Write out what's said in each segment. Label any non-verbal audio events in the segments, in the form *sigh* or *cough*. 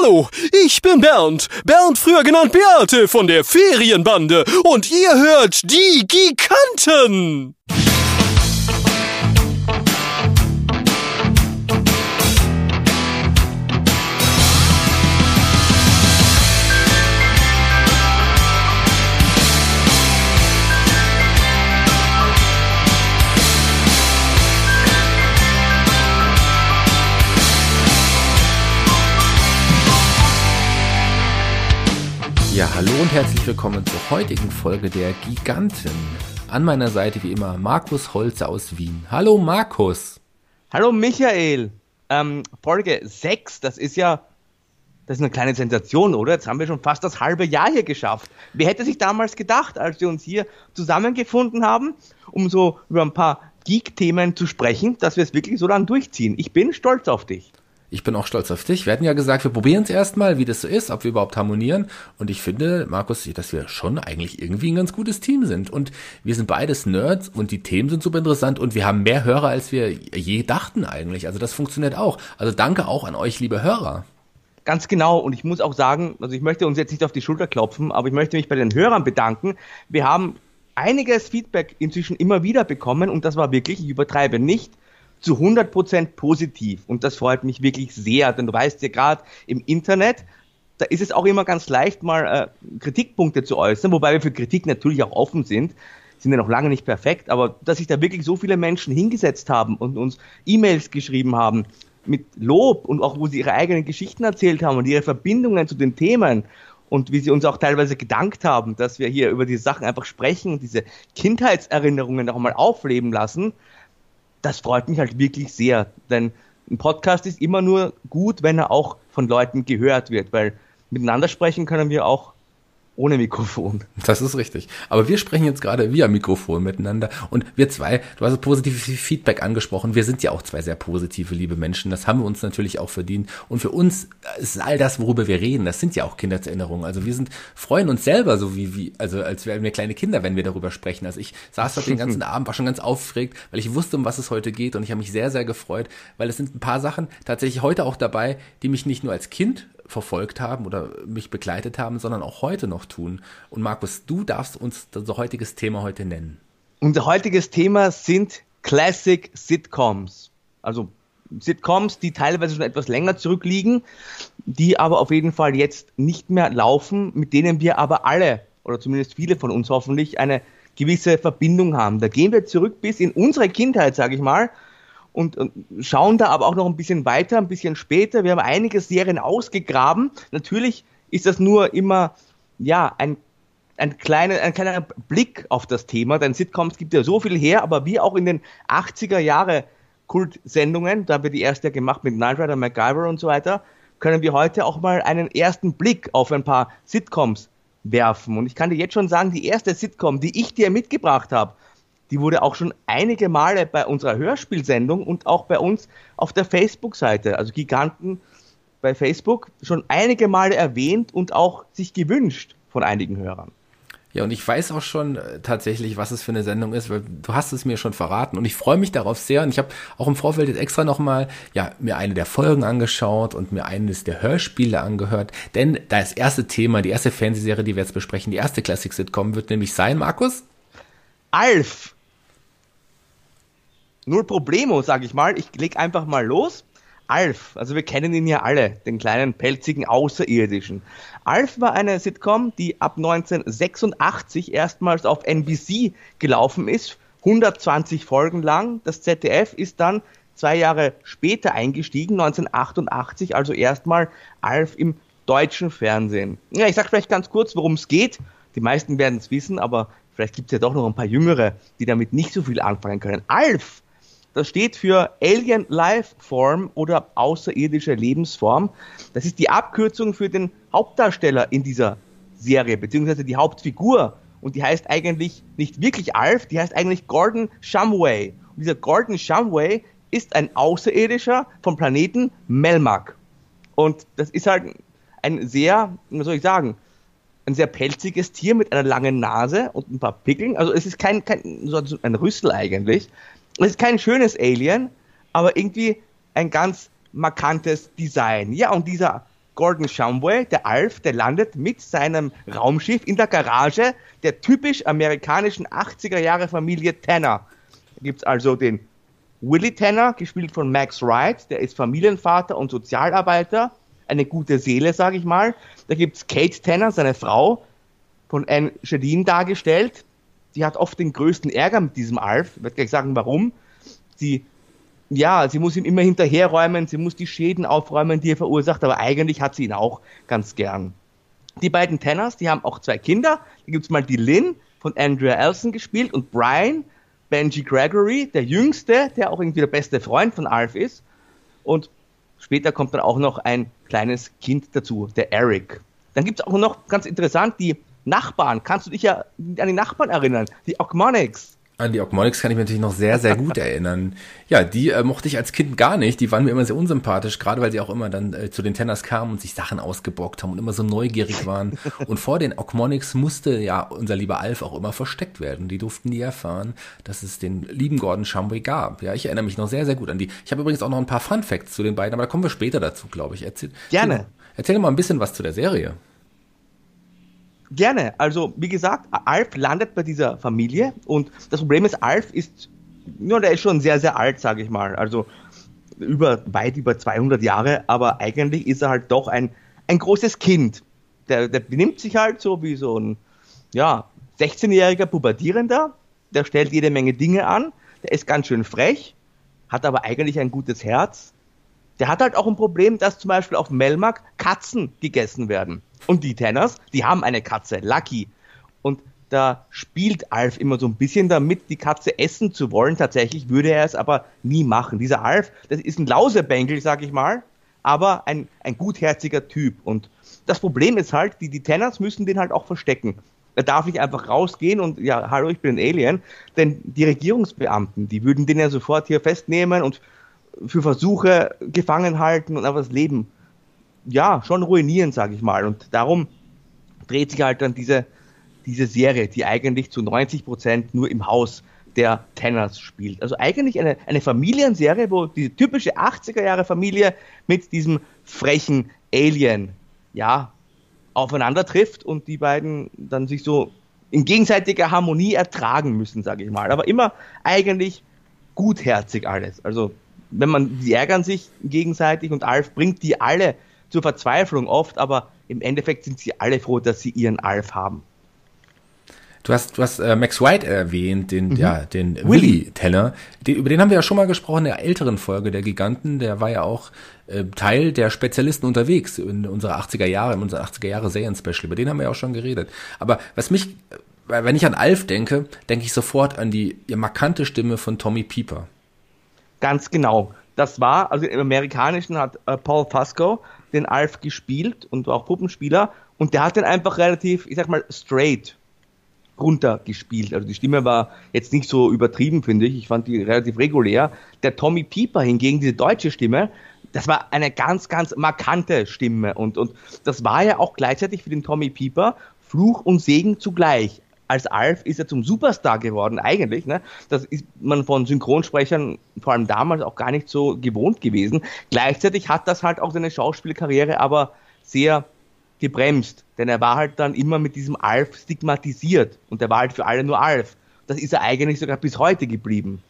Hallo, ich bin Bernd. Bernd, früher genannt Beate von der Ferienbande. Und ihr hört die Giganten. Hallo und herzlich willkommen zur heutigen Folge der Giganten. An meiner Seite wie immer Markus Holze aus Wien. Hallo Markus. Hallo Michael. Ähm, Folge 6, das ist ja das ist eine kleine Sensation, oder? Jetzt haben wir schon fast das halbe Jahr hier geschafft. Wer hätte sich damals gedacht, als wir uns hier zusammengefunden haben, um so über ein paar Geek-Themen zu sprechen, dass wir es wirklich so lang durchziehen? Ich bin stolz auf dich. Ich bin auch stolz auf dich. Wir hatten ja gesagt, wir probieren es erstmal, wie das so ist, ob wir überhaupt harmonieren. Und ich finde, Markus, dass wir schon eigentlich irgendwie ein ganz gutes Team sind. Und wir sind beides Nerds und die Themen sind super interessant und wir haben mehr Hörer, als wir je dachten eigentlich. Also das funktioniert auch. Also danke auch an euch, liebe Hörer. Ganz genau. Und ich muss auch sagen, also ich möchte uns jetzt nicht auf die Schulter klopfen, aber ich möchte mich bei den Hörern bedanken. Wir haben einiges Feedback inzwischen immer wieder bekommen und das war wirklich, ich übertreibe nicht, zu 100% positiv. Und das freut mich wirklich sehr, denn du weißt ja gerade im Internet, da ist es auch immer ganz leicht, mal äh, Kritikpunkte zu äußern, wobei wir für Kritik natürlich auch offen sind. Sind ja noch lange nicht perfekt, aber dass sich da wirklich so viele Menschen hingesetzt haben und uns E-Mails geschrieben haben mit Lob und auch wo sie ihre eigenen Geschichten erzählt haben und ihre Verbindungen zu den Themen und wie sie uns auch teilweise gedankt haben, dass wir hier über diese Sachen einfach sprechen und diese Kindheitserinnerungen noch einmal aufleben lassen, das freut mich halt wirklich sehr, denn ein Podcast ist immer nur gut, wenn er auch von Leuten gehört wird, weil miteinander sprechen können wir auch ohne Mikrofon. Das ist richtig. Aber wir sprechen jetzt gerade via Mikrofon miteinander. Und wir zwei, du hast positives Feedback angesprochen. Wir sind ja auch zwei sehr positive, liebe Menschen. Das haben wir uns natürlich auch verdient. Und für uns ist all das, worüber wir reden, das sind ja auch Kindheitserinnerungen. Also wir sind, freuen uns selber so wie, wie, also als wären wir kleine Kinder, wenn wir darüber sprechen. Also ich saß dort den ganzen *laughs* Abend, war schon ganz aufgeregt, weil ich wusste, um was es heute geht. Und ich habe mich sehr, sehr gefreut, weil es sind ein paar Sachen tatsächlich heute auch dabei, die mich nicht nur als Kind verfolgt haben oder mich begleitet haben, sondern auch heute noch tun. Und Markus, du darfst uns unser heutiges Thema heute nennen. Unser heutiges Thema sind Classic Sitcoms. Also Sitcoms, die teilweise schon etwas länger zurückliegen, die aber auf jeden Fall jetzt nicht mehr laufen, mit denen wir aber alle, oder zumindest viele von uns hoffentlich, eine gewisse Verbindung haben. Da gehen wir zurück bis in unsere Kindheit, sage ich mal, und, schauen da aber auch noch ein bisschen weiter, ein bisschen später. Wir haben einige Serien ausgegraben. Natürlich ist das nur immer ja ein ein kleiner, ein kleiner Blick auf das Thema, denn Sitcoms gibt ja so viel her, aber wie auch in den 80er Jahre Kultsendungen, da haben wir die erste ja gemacht mit Knight Rider, MacGyver und so weiter, können wir heute auch mal einen ersten Blick auf ein paar Sitcoms werfen. Und ich kann dir jetzt schon sagen, die erste Sitcom, die ich dir mitgebracht habe, die wurde auch schon einige Male bei unserer Hörspielsendung und auch bei uns auf der Facebook-Seite, also Giganten bei Facebook, schon einige Male erwähnt und auch sich gewünscht von einigen Hörern. Ja, und ich weiß auch schon äh, tatsächlich, was es für eine Sendung ist, weil du hast es mir schon verraten und ich freue mich darauf sehr und ich habe auch im Vorfeld jetzt extra nochmal ja, mir eine der Folgen angeschaut und mir eines der Hörspiele angehört, denn das erste Thema, die erste Fernsehserie, die wir jetzt besprechen, die erste Classic-Sitcom wird nämlich sein, Markus? Alf, null Problemo, sag ich mal. Ich leg einfach mal los. Alf, also wir kennen ihn ja alle, den kleinen pelzigen Außerirdischen. Alf war eine Sitcom, die ab 1986 erstmals auf NBC gelaufen ist, 120 Folgen lang. Das ZDF ist dann zwei Jahre später eingestiegen, 1988, also erstmal Alf im deutschen Fernsehen. Ja, ich sag vielleicht ganz kurz, worum es geht. Die meisten werden es wissen, aber vielleicht gibt es ja doch noch ein paar Jüngere, die damit nicht so viel anfangen können. Alf das steht für Alien Life Form oder außerirdische Lebensform. Das ist die Abkürzung für den Hauptdarsteller in dieser Serie, beziehungsweise die Hauptfigur. Und die heißt eigentlich nicht wirklich Alf, die heißt eigentlich Gordon Shumway. Und dieser Gordon Shumway ist ein Außerirdischer vom Planeten Melmac. Und das ist halt ein sehr, was soll ich sagen, ein sehr pelziges Tier mit einer langen Nase und ein paar Pickeln. Also es ist kein, kein so ein Rüssel eigentlich. Es ist kein schönes Alien, aber irgendwie ein ganz markantes Design. Ja, und dieser Gordon Shumway, der Alf, der landet mit seinem Raumschiff in der Garage der typisch amerikanischen 80er Jahre Familie Tanner. Da gibt's also den Willie Tanner, gespielt von Max Wright, der ist Familienvater und Sozialarbeiter, eine gute Seele, sage ich mal. Da gibt's Kate Tanner, seine Frau, von Anne Shadeen dargestellt. Die hat oft den größten Ärger mit diesem Alf. Ich werde gleich sagen, warum. Sie, ja, sie muss ihm immer hinterherräumen, sie muss die Schäden aufräumen, die er verursacht, aber eigentlich hat sie ihn auch ganz gern. Die beiden Tanners, die haben auch zwei Kinder. Da gibt's mal die Lynn von Andrea Elson gespielt und Brian, Benji Gregory, der Jüngste, der auch irgendwie der beste Freund von Alf ist. Und später kommt dann auch noch ein kleines Kind dazu, der Eric. Dann gibt's auch noch ganz interessant die Nachbarn. Kannst du dich ja an die Nachbarn erinnern? Die Ogmonics. An die Ogmonics kann ich mich natürlich noch sehr, sehr gut erinnern. Ja, die äh, mochte ich als Kind gar nicht. Die waren mir immer sehr unsympathisch, gerade weil sie auch immer dann äh, zu den Tenners kamen und sich Sachen ausgebockt haben und immer so neugierig waren. *laughs* und vor den Ogmonics musste ja unser lieber Alf auch immer versteckt werden. Die durften nie erfahren, dass es den lieben Gordon Shumway gab. Ja, ich erinnere mich noch sehr, sehr gut an die. Ich habe übrigens auch noch ein paar Fun Facts zu den beiden, aber da kommen wir später dazu, glaube ich. Erzähl, Gerne. Erzähl, erzähl mal ein bisschen was zu der Serie. Gerne. Also, wie gesagt, Alf landet bei dieser Familie und das Problem ist, Alf ist, ja, der ist schon sehr, sehr alt, sage ich mal. Also, über, weit über 200 Jahre, aber eigentlich ist er halt doch ein, ein großes Kind. Der, der benimmt sich halt so wie so ein, ja, 16-jähriger Pubertierender. Der stellt jede Menge Dinge an. Der ist ganz schön frech, hat aber eigentlich ein gutes Herz. Der hat halt auch ein Problem, dass zum Beispiel auf Melmark Katzen gegessen werden. Und die Tanners, die haben eine Katze, Lucky. Und da spielt Alf immer so ein bisschen damit, die Katze essen zu wollen. Tatsächlich würde er es aber nie machen. Dieser Alf, das ist ein Lausebengel, sag ich mal, aber ein, ein gutherziger Typ. Und das Problem ist halt, die, die Tanners müssen den halt auch verstecken. Er darf nicht einfach rausgehen und ja, hallo, ich bin ein Alien. Denn die Regierungsbeamten, die würden den ja sofort hier festnehmen und für Versuche gefangen halten und einfach das Leben ja, schon ruinieren, sage ich mal. Und darum dreht sich halt dann diese, diese Serie, die eigentlich zu 90 Prozent nur im Haus der Tenners spielt. Also eigentlich eine, eine Familienserie, wo diese typische 80er Jahre Familie mit diesem frechen Alien, ja, aufeinander trifft und die beiden dann sich so in gegenseitiger Harmonie ertragen müssen, sage ich mal. Aber immer eigentlich gutherzig alles. Also wenn man, die ärgern sich gegenseitig und Alf bringt die alle zur Verzweiflung oft, aber im Endeffekt sind sie alle froh, dass sie ihren Alf haben. Du hast, du hast äh, Max White erwähnt, den, mhm. ja, den Willy Teller. Den, über den haben wir ja schon mal gesprochen in der älteren Folge der Giganten. Der war ja auch äh, Teil der Spezialisten unterwegs in unserer 80er Jahre, in unserer 80er Jahre Serien-Special. Über den haben wir ja auch schon geredet. Aber was mich, äh, wenn ich an Alf denke, denke ich sofort an die markante Stimme von Tommy Pieper. Ganz genau. Das war, also im Amerikanischen hat äh, Paul Fusco den Alf gespielt und war auch Puppenspieler und der hat den einfach relativ, ich sag mal, straight runtergespielt. Also die Stimme war jetzt nicht so übertrieben, finde ich. Ich fand die relativ regulär. Der Tommy Pieper hingegen, diese deutsche Stimme, das war eine ganz, ganz markante Stimme. Und, und das war ja auch gleichzeitig für den Tommy Pieper Fluch und Segen zugleich als Alf ist er zum Superstar geworden, eigentlich. Ne? Das ist man von Synchronsprechern vor allem damals auch gar nicht so gewohnt gewesen. Gleichzeitig hat das halt auch seine Schauspielkarriere aber sehr gebremst, denn er war halt dann immer mit diesem Alf stigmatisiert und er war halt für alle nur Alf. Das ist er eigentlich sogar bis heute geblieben.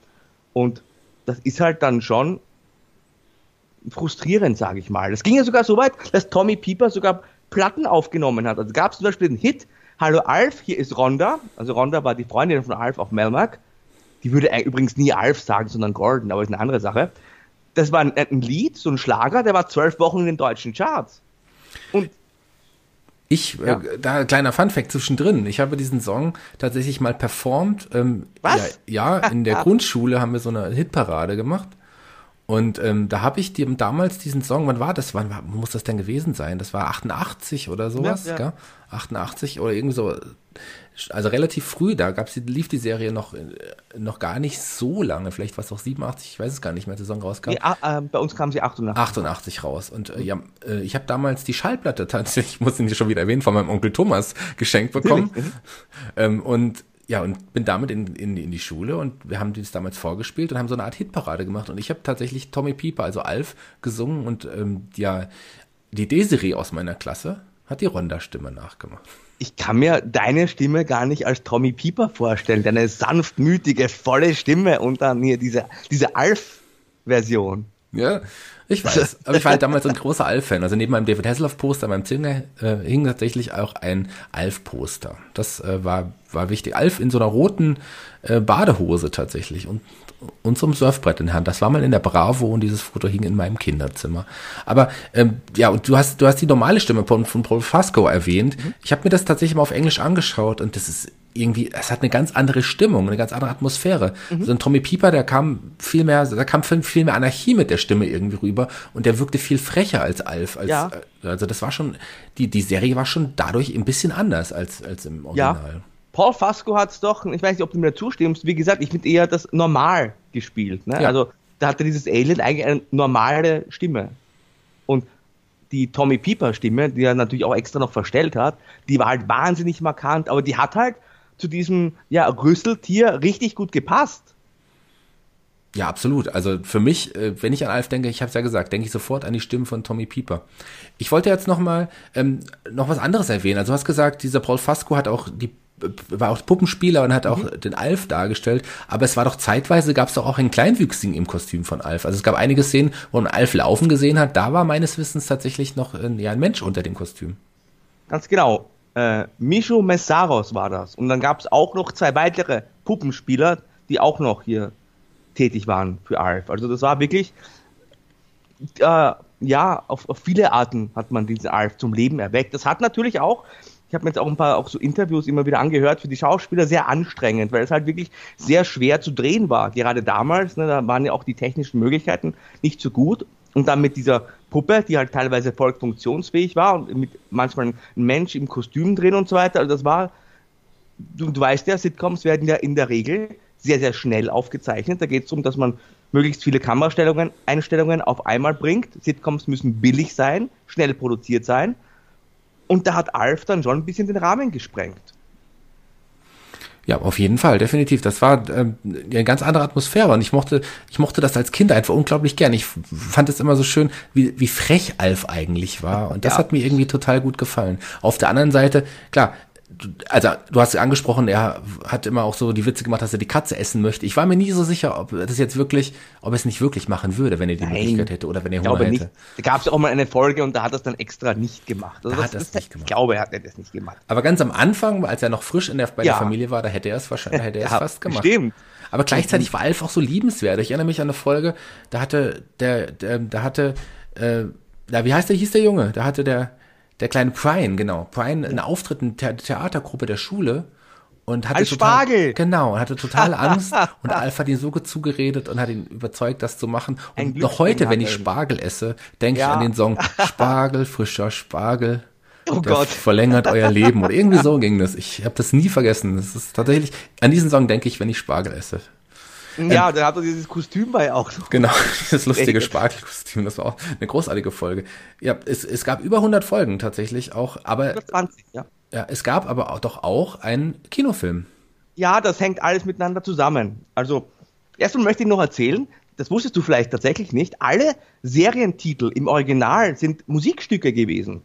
Und das ist halt dann schon frustrierend, sage ich mal. Das ging ja sogar so weit, dass Tommy Pieper sogar Platten aufgenommen hat. Also gab es zum Beispiel den Hit Hallo Alf, hier ist Rhonda. Also Rhonda war die Freundin von Alf auf Melmark. Die würde übrigens nie Alf sagen, sondern Gordon, aber ist eine andere Sache. Das war ein, ein Lied, so ein Schlager, der war zwölf Wochen in den deutschen Charts. Und ich, äh, ja. äh, da kleiner Funfact zwischendrin. Ich habe diesen Song tatsächlich mal performt. Ähm, Was? Ja, ja in der *laughs* Grundschule haben wir so eine Hitparade gemacht. Und ähm, da habe ich dem damals diesen Song, wann war das? Wann war, muss das denn gewesen sein? Das war 88 oder sowas, ja, ja. Gell? 88 oder irgendwie so. Also relativ früh, da gab's, lief die Serie noch, äh, noch gar nicht so lange, vielleicht war es auch 87, ich weiß es gar nicht mehr, der Song rauskam. Nee, äh, bei uns kam sie 88. 88 raus. Und äh, ja, äh, ich habe damals die Schallplatte tatsächlich, *laughs* ich muss ihn schon wieder erwähnen, von meinem Onkel Thomas geschenkt bekommen. ähm, und ja, und bin damit in, in, in die Schule und wir haben das damals vorgespielt und haben so eine Art Hitparade gemacht. Und ich habe tatsächlich Tommy Pieper, also Alf, gesungen und ähm, ja, die Desiree aus meiner Klasse hat die Ronda-Stimme nachgemacht. Ich kann mir deine Stimme gar nicht als Tommy Pieper vorstellen, deine sanftmütige, volle Stimme und dann hier diese, diese Alf-Version. Ja, ich weiß. Aber ich war halt damals ein großer Alf-Fan. Also neben meinem David Hasselhoff-Poster, meinem Zimmer, äh, hing tatsächlich auch ein Alf-Poster. Das äh, war, war wichtig. Alf in so einer roten äh, Badehose tatsächlich und und zum Surfbrett in der Hand. Das war mal in der Bravo und dieses Foto hing in meinem Kinderzimmer. Aber ähm, ja, und du hast, du hast die normale Stimme von, von Paul Fasco erwähnt. Mhm. Ich habe mir das tatsächlich mal auf Englisch angeschaut und das ist irgendwie, es hat eine ganz andere Stimmung, eine ganz andere Atmosphäre. Mhm. So ein Tommy Pieper, der kam viel mehr, da kam viel mehr Anarchie mit der Stimme irgendwie rüber und der wirkte viel frecher als Alf. Als, ja. Äh, also das war schon, die, die Serie war schon dadurch ein bisschen anders als, als im Original. Ja. Paul Fasco hat es doch, ich weiß nicht, ob du mir zustimmst, wie gesagt, ich finde eher das normal gespielt. Ne? Ja. Also da hatte dieses Alien eigentlich eine normale Stimme. Und die Tommy Pieper Stimme, die er natürlich auch extra noch verstellt hat, die war halt wahnsinnig markant, aber die hat halt zu diesem ja, Rüsseltier richtig gut gepasst. Ja, absolut. Also für mich, äh, wenn ich an Alf denke, ich habe es ja gesagt, denke ich sofort an die Stimme von Tommy Pieper. Ich wollte jetzt noch mal ähm, noch was anderes erwähnen. Also du hast gesagt, dieser Paul Fasco hat auch die war auch Puppenspieler und hat auch mhm. den Alf dargestellt, aber es war doch zeitweise gab es doch auch einen Kleinwüchsigen im Kostüm von Alf. Also es gab einige Szenen, wo man Alf laufen gesehen hat, da war meines Wissens tatsächlich noch ein, ja, ein Mensch unter dem Kostüm. Ganz genau. Äh, Micho Messaros war das. Und dann gab es auch noch zwei weitere Puppenspieler, die auch noch hier tätig waren für Alf. Also das war wirklich, äh, ja, auf, auf viele Arten hat man diesen Alf zum Leben erweckt. Das hat natürlich auch ich habe mir jetzt auch ein paar auch so Interviews immer wieder angehört, für die Schauspieler sehr anstrengend, weil es halt wirklich sehr schwer zu drehen war. Gerade damals, ne, da waren ja auch die technischen Möglichkeiten nicht so gut. Und dann mit dieser Puppe, die halt teilweise voll funktionsfähig war und mit manchmal ein Mensch im Kostüm drehen und so weiter. Also das war, du, du weißt ja, Sitcoms werden ja in der Regel sehr, sehr schnell aufgezeichnet. Da geht es darum, dass man möglichst viele Kamerastellungen, Einstellungen auf einmal bringt. Sitcoms müssen billig sein, schnell produziert sein. Und da hat Alf dann schon ein bisschen den Rahmen gesprengt. Ja, auf jeden Fall, definitiv. Das war ähm, eine ganz andere Atmosphäre und ich mochte, ich mochte das als Kind einfach unglaublich gern. Ich fand es immer so schön, wie, wie frech Alf eigentlich war und das ja. hat mir irgendwie total gut gefallen. Auf der anderen Seite, klar, also du hast angesprochen, er hat immer auch so die Witze gemacht, dass er die Katze essen möchte. Ich war mir nie so sicher, ob das jetzt wirklich, ob er es nicht wirklich machen würde, wenn er die Nein, Möglichkeit hätte oder wenn er Hunger hätte. Nicht. Da gab es auch mal eine Folge und da hat er es dann extra nicht gemacht. Also da das, hat das, nicht gemacht. Ich glaube, er hat das nicht gemacht. Aber ganz am Anfang, als er noch frisch in der, bei ja. der Familie war, da hätte er es wahrscheinlich, hätte er es ja, fast gemacht. Stimmt. Aber gleichzeitig war Alf auch so liebenswert. Ich erinnere mich an eine Folge, da hatte der, der da hatte, äh, da, wie heißt der, hieß der Junge? Da hatte der, der kleine Brian, genau. Brian, einen Auftritt in der Theatergruppe der Schule und hatte Als total, Spargel. genau, hatte total *laughs* Angst und Alf hat ihn so zugeredet und hat ihn überzeugt, das zu machen. Und noch heute, wenn ich Spargel esse, denke ja. ich an den Song *laughs* Spargel, frischer Spargel. Oh Gott. Verlängert euer Leben. Oder irgendwie so ging das. Ich habe das nie vergessen. Das ist tatsächlich, an diesen Song denke ich, wenn ich Spargel esse. Ja, ähm, da hat er dieses Kostüm bei auch noch. Genau, *laughs* dieses lustige Spargelkostüm, das war auch eine großartige Folge. Ja, es, es gab über 100 Folgen tatsächlich auch, aber 120, ja. Ja, es gab aber auch, doch auch einen Kinofilm. Ja, das hängt alles miteinander zusammen. Also, erstmal möchte ich noch erzählen, das wusstest du vielleicht tatsächlich nicht, alle Serientitel im Original sind Musikstücke gewesen.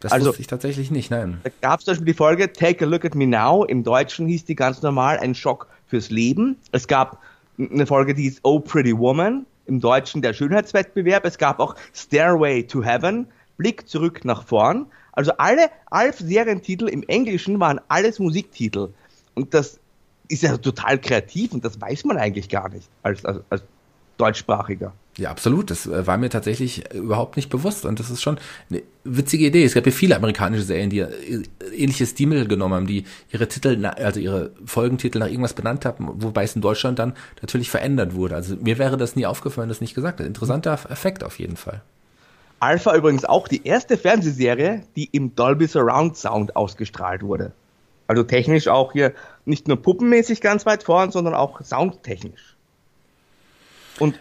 Das also, wusste ich tatsächlich nicht, nein. Da gab es zum Beispiel die Folge Take a Look at Me Now. Im Deutschen hieß die ganz normal Ein Schock fürs Leben. Es gab eine Folge, die ist Oh Pretty Woman, im Deutschen der Schönheitswettbewerb. Es gab auch Stairway to Heaven, Blick zurück nach vorn. Also alle Alf-Serientitel im Englischen waren alles Musiktitel. Und das ist ja total kreativ und das weiß man eigentlich gar nicht als, als, als Deutschsprachiger. Ja, absolut. Das äh, war mir tatsächlich äh, überhaupt nicht bewusst. Und das ist schon eine witzige Idee. Es gab ja viele amerikanische Serien, die äh, ähnliche Stil genommen haben, die ihre Titel, also ihre Folgentitel nach irgendwas benannt haben, wobei es in Deutschland dann natürlich verändert wurde. Also mir wäre das nie aufgefallen, das nicht gesagt. Interessanter Effekt auf jeden Fall. Alpha übrigens auch die erste Fernsehserie, die im Dolby Surround Sound ausgestrahlt wurde. Also technisch auch hier nicht nur puppenmäßig ganz weit vorn, sondern auch soundtechnisch. Und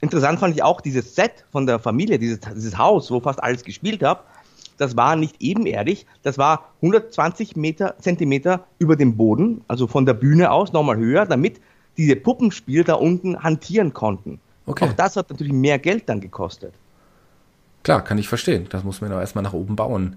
interessant fand ich auch dieses Set von der Familie, dieses, dieses Haus, wo fast alles gespielt habe. Das war nicht ebenerdig, das war 120 Meter, Zentimeter über dem Boden, also von der Bühne aus nochmal höher, damit diese Puppenspieler da unten hantieren konnten. Okay. Auch das hat natürlich mehr Geld dann gekostet. Klar, kann ich verstehen. Das muss man doch erstmal nach oben bauen.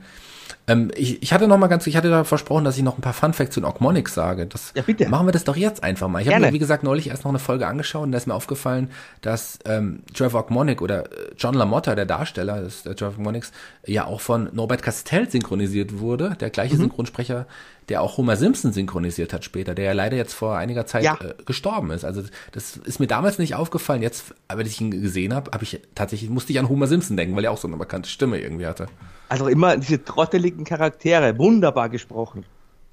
Ähm, ich, ich hatte noch mal ganz, ich hatte da versprochen, dass ich noch ein paar Fun Facts zu Ogmonix sage. Das, Ja, bitte. Machen wir das doch jetzt einfach mal. Ich habe mir, wie gesagt, neulich erst noch eine Folge angeschaut und da ist mir aufgefallen, dass ähm, Trevor Ogmonic oder äh, John LaMotta, der Darsteller des äh, Trevor Ogmonics, ja auch von Norbert Castell synchronisiert wurde, der Mhm. gleiche Synchronsprecher, der auch Homer Simpson synchronisiert hat später, der ja leider jetzt vor einiger Zeit Ja. äh, gestorben ist. Also das ist mir damals nicht aufgefallen. Jetzt, als ich ihn gesehen habe, habe ich tatsächlich musste ich an Homer Simpson denken, weil er auch so eine bekannte Stimme irgendwie hatte. Also immer diese trotteligen Charaktere, wunderbar gesprochen.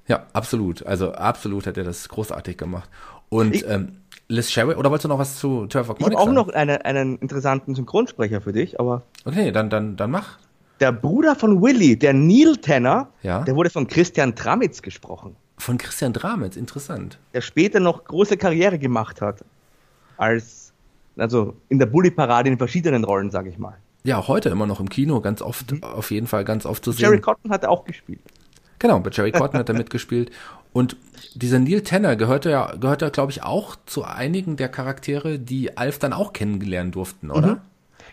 Ja, absolut. Also absolut hat er das großartig gemacht. Und Ich- ähm, Liz Sherry, oder wolltest du noch was zu Trevor Ich habe auch noch eine, einen interessanten Synchronsprecher für dich, aber Okay, dann, dann, dann mach. der Bruder von Willy, der Neil Tanner, Ja. der wurde von Christian Tramitz gesprochen, Von Christian Dramitz, interessant. der später noch große Karriere gemacht hat. Als, also in der Bully-Parade in verschiedenen Rollen, sage ich mal. Ja, heute immer noch im Kino, ganz oft, auf jeden Fall ganz oft zu sehen. Mhm. Jerry Cotton hat er auch gespielt. Genau, bei Jerry *laughs* Cotton hat er mitgespielt. Und dieser Neil Tanner gehörte ja, gehörte, glaube ich, auch zu einigen der Charaktere, die Alf dann auch kennenlernen durften, oder? Mhm.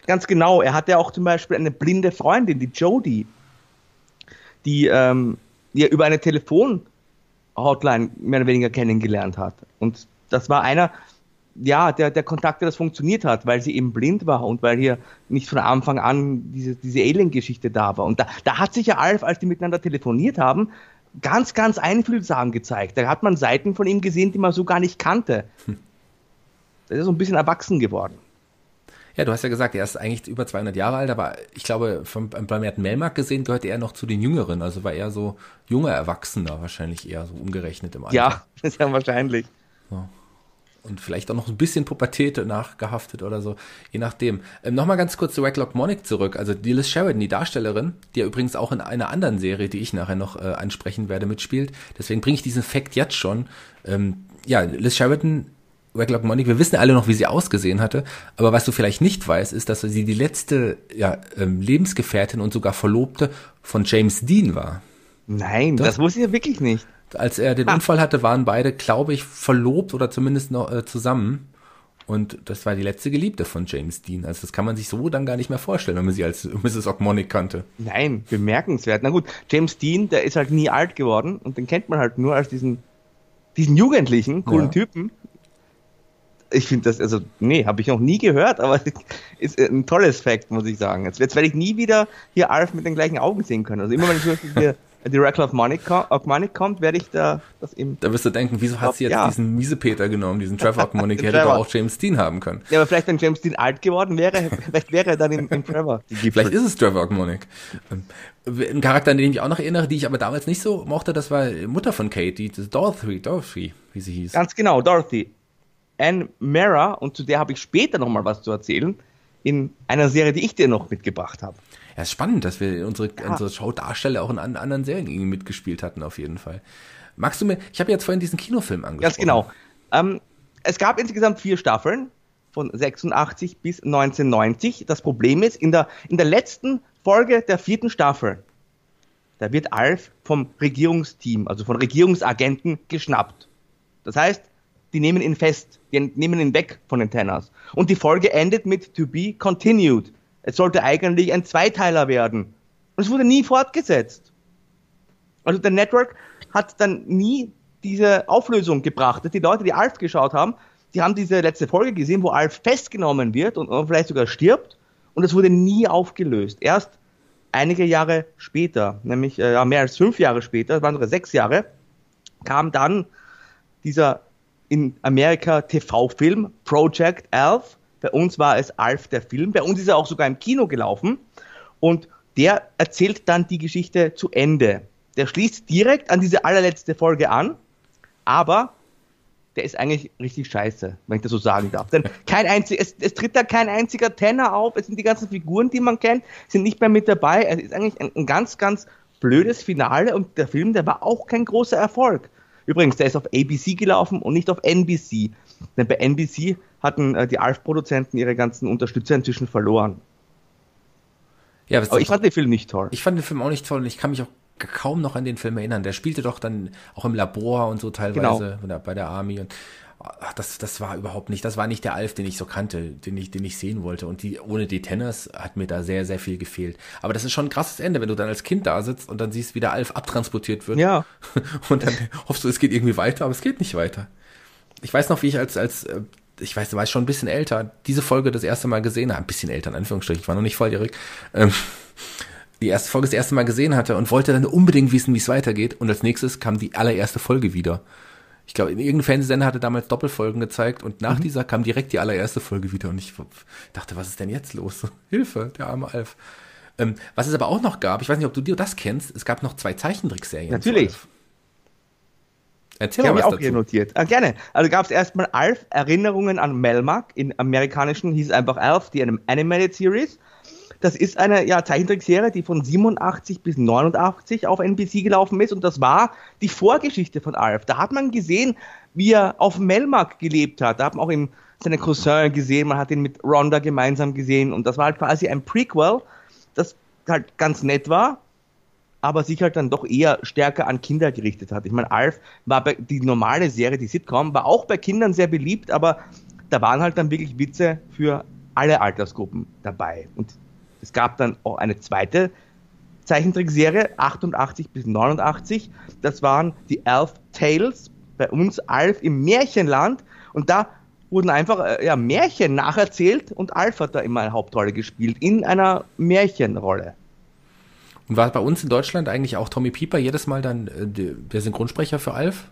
Ganz genau. Er hatte auch zum Beispiel eine blinde Freundin, die Jodie, die, ähm, die er über eine Telefon-Hotline mehr oder weniger kennengelernt hat. Und das war einer, ja, der, der Kontakt, der das funktioniert hat, weil sie eben blind war und weil hier nicht von Anfang an diese, diese Alien-Geschichte da war. Und da, da hat sich ja Alf, als die miteinander telefoniert haben, ganz, ganz einfühlsam gezeigt. Da hat man Seiten von ihm gesehen, die man so gar nicht kannte. Der ist so ein bisschen erwachsen geworden. Ja, du hast ja gesagt, er ist eigentlich über 200 Jahre alt, aber ich glaube, vom, beim Merten Melmark gesehen gehörte er noch zu den Jüngeren, also war er so junger Erwachsener, wahrscheinlich eher so umgerechnet im Alter. Ja, *laughs* das ist ja wahrscheinlich. Und vielleicht auch noch ein bisschen Pubertät nachgehaftet oder so, je nachdem. Ähm, Nochmal ganz kurz zu Wacklock Monic zurück. Also die Liz Sheridan, die Darstellerin, die ja übrigens auch in einer anderen Serie, die ich nachher noch äh, ansprechen werde, mitspielt. Deswegen bringe ich diesen Fakt jetzt schon. Ähm, ja, Liz Sheridan, Wacklock Monic, wir wissen alle noch, wie sie ausgesehen hatte. Aber was du vielleicht nicht weißt, ist, dass sie die letzte ja, ähm, Lebensgefährtin und sogar Verlobte von James Dean war. Nein, das wusste ich ja wirklich nicht. Als er den Ah. Unfall hatte, waren beide, glaube ich, verlobt oder zumindest noch äh, zusammen. Und das war die letzte Geliebte von James Dean. Also das kann man sich so dann gar nicht mehr vorstellen, wenn man sie als *laughs* Mrs. Ogmonic kannte. Nein, bemerkenswert. Na gut, James Dean, der ist halt nie alt geworden und den kennt man halt nur als diesen, diesen jugendlichen, coolen Ja. Typen. Ich finde das, also, nee, habe ich noch nie gehört, aber *laughs* ist ein tolles Fact, muss ich sagen. Jetzt, jetzt werde ich nie wieder hier Alf mit den gleichen Augen sehen können. Also immer wenn ich *laughs* hier die Record of Money, ko- of Money kommt, werde ich da das eben. Da wirst du denken, wieso hat sie jetzt Ja. diesen Miesepeter genommen, diesen Trevor Ogmonic, *laughs* hätte doch auch James Dean haben können. Ja, aber vielleicht, wenn James Dean alt geworden wäre, *laughs* vielleicht wäre er dann im, im Trevor. *laughs* Vielleicht ist es Trevor Ogmonic. Ähm, Ein Charakter, an den ich mich auch noch erinnere, die ich aber damals nicht so mochte, das war Mutter von Kate, die das Dorothy, Dorothy, wie sie hieß. Ganz genau, Dorothy. Anne Mara, und zu der habe ich später nochmal was zu erzählen, in einer Serie, die ich dir noch mitgebracht habe. Ja, ist spannend, dass wir unsere, unsere Showdarsteller auch in an, anderen Serien irgendwie mitgespielt hatten, auf jeden Fall. Magst du mir, ich habe jetzt vorhin diesen Kinofilm angesprochen. Ganz genau. Ähm, es gab insgesamt vier Staffeln von 86 bis 1990. Das Problem ist, in der, in der letzten Folge der vierten Staffel, da wird Alf vom Regierungsteam, also von Regierungsagenten geschnappt. Das heißt, die nehmen ihn fest, die nehmen ihn weg von den Tenners. Und die Folge endet mit To be continued. Es sollte eigentlich ein Zweiteiler werden. Und es wurde nie fortgesetzt. Also der Network hat dann nie diese Auflösung gebracht. Die Leute, die Alf geschaut haben, die haben diese letzte Folge gesehen, wo Alf festgenommen wird und, vielleicht sogar stirbt. Und es wurde nie aufgelöst. Erst einige Jahre später, nämlich äh, mehr als fünf Jahre später, das waren sogar sechs Jahre, kam dann dieser in Amerika TV-Film Project Alf. Bei uns war es Alf der Film. Bei uns ist er auch sogar im Kino gelaufen. Und der erzählt dann die Geschichte zu Ende. Der schließt direkt an diese allerletzte Folge an, aber der ist eigentlich richtig scheiße, wenn ich das so sagen darf. Denn *laughs* kein einzig, es, es tritt da kein einziger Tenor auf, es sind die ganzen Figuren, die man kennt, sind nicht mehr mit dabei. Es ist eigentlich ein, ein ganz, ganz blödes Finale und der Film, der war auch kein großer Erfolg. Übrigens, der ist auf ABC gelaufen und nicht auf NBC. Denn bei NBC hatten äh, die Alf-Produzenten ihre ganzen Unterstützer inzwischen verloren. Ja, Aber ich fand den Film nicht toll. ich fand den Film auch nicht toll und ich kann mich auch kaum noch an den Film erinnern. Der spielte doch dann auch im Labor und so teilweise Genau. bei der Army und ach, das, das war überhaupt nicht, das war nicht der Alf, den ich so kannte, den ich, den ich sehen wollte. Und die, ohne die Tenors hat mir da sehr, sehr viel gefehlt. Aber das ist schon ein krasses Ende, wenn du dann als Kind da sitzt und dann siehst, wie der Alf abtransportiert wird. Ja. *laughs* Und dann hoffst du, es geht irgendwie weiter, aber es geht nicht weiter. Ich weiß noch, wie ich als, als, äh, ich weiß, war ich schon ein bisschen älter, diese Folge das erste Mal gesehen habe, ein bisschen älter in Anführungsstrichen, ich war noch nicht volljährig, ähm, die erste Folge das erste Mal gesehen hatte und wollte dann unbedingt wissen, wie es weitergeht. Und als nächstes kam die allererste Folge wieder. Ich glaube, irgendein Fernsehsender hatte damals Doppelfolgen gezeigt und nach mhm. dieser kam direkt die allererste Folge wieder und ich dachte, was ist denn jetzt los? Hilfe, der arme Alf. Ähm, was es aber auch noch gab, ich weiß nicht, ob du dir das kennst, es gab noch zwei Zeichentrickserien. Natürlich. Erzähl die mal was auch dazu. hier notiert. Ah, gerne. Also gab es erstmal Alf Erinnerungen an Melmac. In amerikanischen hieß es einfach Alf, die Animated Series. Das ist eine ja, Zeichentrickserie, die von 87 bis 89 auf NBC gelaufen ist und das war die Vorgeschichte von Alf. Da hat man gesehen, wie er auf Melmark gelebt hat. Da hat man auch ihm seine Cousin gesehen, man hat ihn mit Rhonda gemeinsam gesehen und das war halt quasi ein Prequel, das halt ganz nett war, aber sich halt dann doch eher stärker an Kinder gerichtet hat. Ich meine, Alf war bei, die normale Serie, die Sitcom, war auch bei Kindern sehr beliebt, aber da waren halt dann wirklich Witze für alle Altersgruppen dabei. Und es gab dann auch eine zweite Zeichentrickserie, 88 bis 89. Das waren die Elf Tales, bei uns Alf im Märchenland. Und da wurden einfach äh, ja, Märchen nacherzählt und Alf hat da immer eine Hauptrolle gespielt, in einer Märchenrolle. Und war bei uns in Deutschland eigentlich auch Tommy Pieper jedes Mal dann äh, der Synchronsprecher für Alf?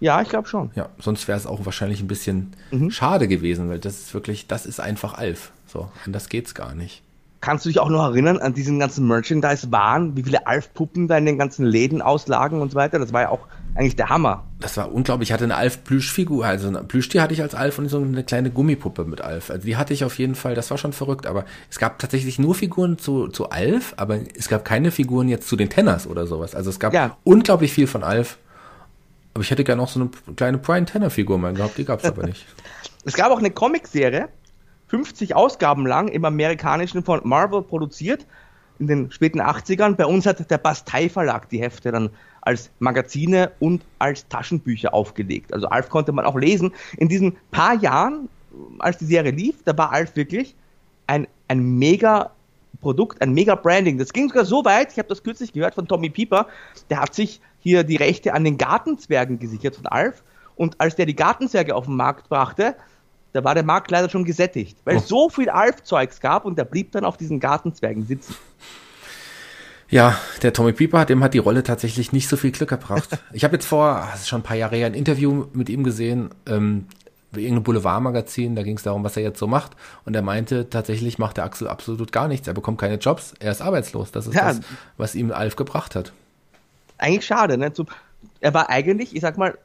Ja, ich glaube schon. Ja, sonst wäre es auch wahrscheinlich ein bisschen mhm. schade gewesen, weil das ist wirklich, das ist einfach Alf. So, anders geht's gar nicht. Kannst du dich auch noch erinnern an diesen ganzen Merchandise-Waren, wie viele Alf-Puppen da in den ganzen Läden auslagen und so weiter? Das war ja auch eigentlich der Hammer. Das war unglaublich. Ich hatte eine Alf-Plüschfigur, also ein Plüschtier hatte ich als Alf und so eine kleine Gummipuppe mit Alf. Also die hatte ich auf jeden Fall, das war schon verrückt. Aber es gab tatsächlich nur Figuren zu, zu Alf, aber es gab keine Figuren jetzt zu den Tenners oder sowas. Also es gab ja. unglaublich viel von Alf. Aber ich hätte gerne auch so eine kleine Brian Tenner-Figur mal gehabt, die gab es aber nicht. *laughs* Es gab auch eine Comicserie, 50 Ausgaben lang im amerikanischen von Marvel produziert, in den späten 80ern. Bei uns hat der Bastei Verlag die Hefte dann als Magazine und als Taschenbücher aufgelegt. Also Alf konnte man auch lesen. In diesen paar Jahren, als die Serie lief, da war Alf wirklich ein, ein mega Produkt, ein mega Branding. Das ging sogar so weit, ich habe das kürzlich gehört von Tommy Pieper, der hat sich hier die Rechte an den Gartenzwergen gesichert von Alf. Und als der die Gartenzwerge auf den Markt brachte, da war der Markt leider schon gesättigt, weil oh. es so viel Alf-Zeugs gab und der blieb dann auf diesen Gartenzwergen sitzen. Ja, der Tommy Pieper, dem hat die Rolle tatsächlich nicht so viel Glück gebracht. *laughs* Ich habe jetzt vor, das ist schon ein paar Jahre her, ein Interview mit ihm gesehen, ähm, bei irgendeinem Boulevardmagazin, da ging es darum, was er jetzt so macht. Und er meinte, tatsächlich macht der Axel absolut gar nichts. Er bekommt keine Jobs, er ist arbeitslos. Das ist ja, das, was ihm Alf gebracht hat. Eigentlich schade, ne? Er war eigentlich, ich sag mal,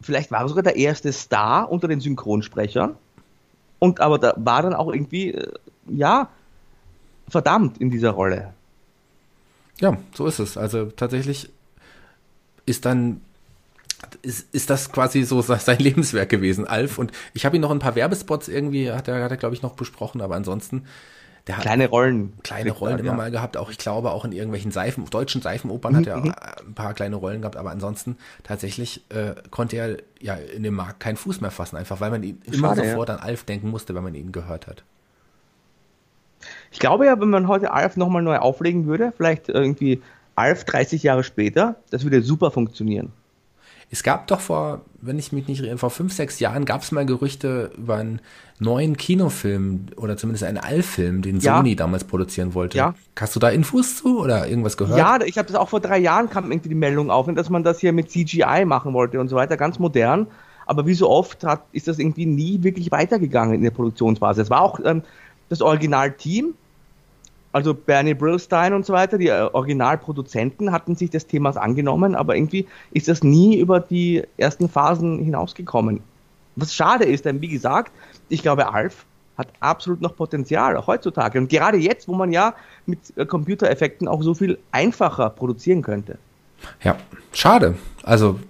vielleicht war er sogar der erste Star unter den Synchronsprechern. Und aber da war dann auch irgendwie, äh, ja, verdammt in dieser Rolle. Ja, so ist es. Also tatsächlich ist dann ist, ist das quasi so sein *laughs* Lebenswerk gewesen, Alf. Und ich habe ihn noch ein paar Werbespots irgendwie, hat er, hat er glaube ich, noch besprochen, aber ansonsten der hat kleine Rollen. Kleine Rollen immer ja. mal gehabt, auch ich glaube auch in irgendwelchen Seifen, deutschen Seifenopern mhm. hat er mhm. ein paar kleine Rollen gehabt, aber ansonsten tatsächlich äh, konnte er ja in dem Markt keinen Fuß mehr fassen, einfach weil man ihn Schade, immer sofort ja. an Alf denken musste, wenn man ihn gehört hat. Ich glaube ja, wenn man heute Alf nochmal neu auflegen würde, vielleicht irgendwie Alf 30 Jahre später, das würde super funktionieren. Es gab doch vor, wenn ich mich nicht irre, vor fünf, sechs Jahren gab es mal Gerüchte über einen neuen Kinofilm oder zumindest einen Allfilm, den ja. Sony damals produzieren wollte. Ja. Hast du da Infos zu oder irgendwas gehört? Ja, ich habe das auch vor drei Jahren kam irgendwie die Meldung auf, dass man das hier mit CGI machen wollte und so weiter, ganz modern. Aber wie so oft hat, ist das irgendwie nie wirklich weitergegangen in der Produktionsphase. Es war auch ähm, das Originalteam, also Bernie Brillstein und so weiter, die äh, Originalproduzenten hatten sich des Themas angenommen, aber irgendwie ist das nie über die ersten Phasen hinausgekommen. Was schade ist, denn wie gesagt, ich glaube, Alf hat absolut noch Potenzial, auch heutzutage. Und gerade jetzt, wo man ja mit äh, Computereffekten auch so viel einfacher produzieren könnte. Ja, schade. Also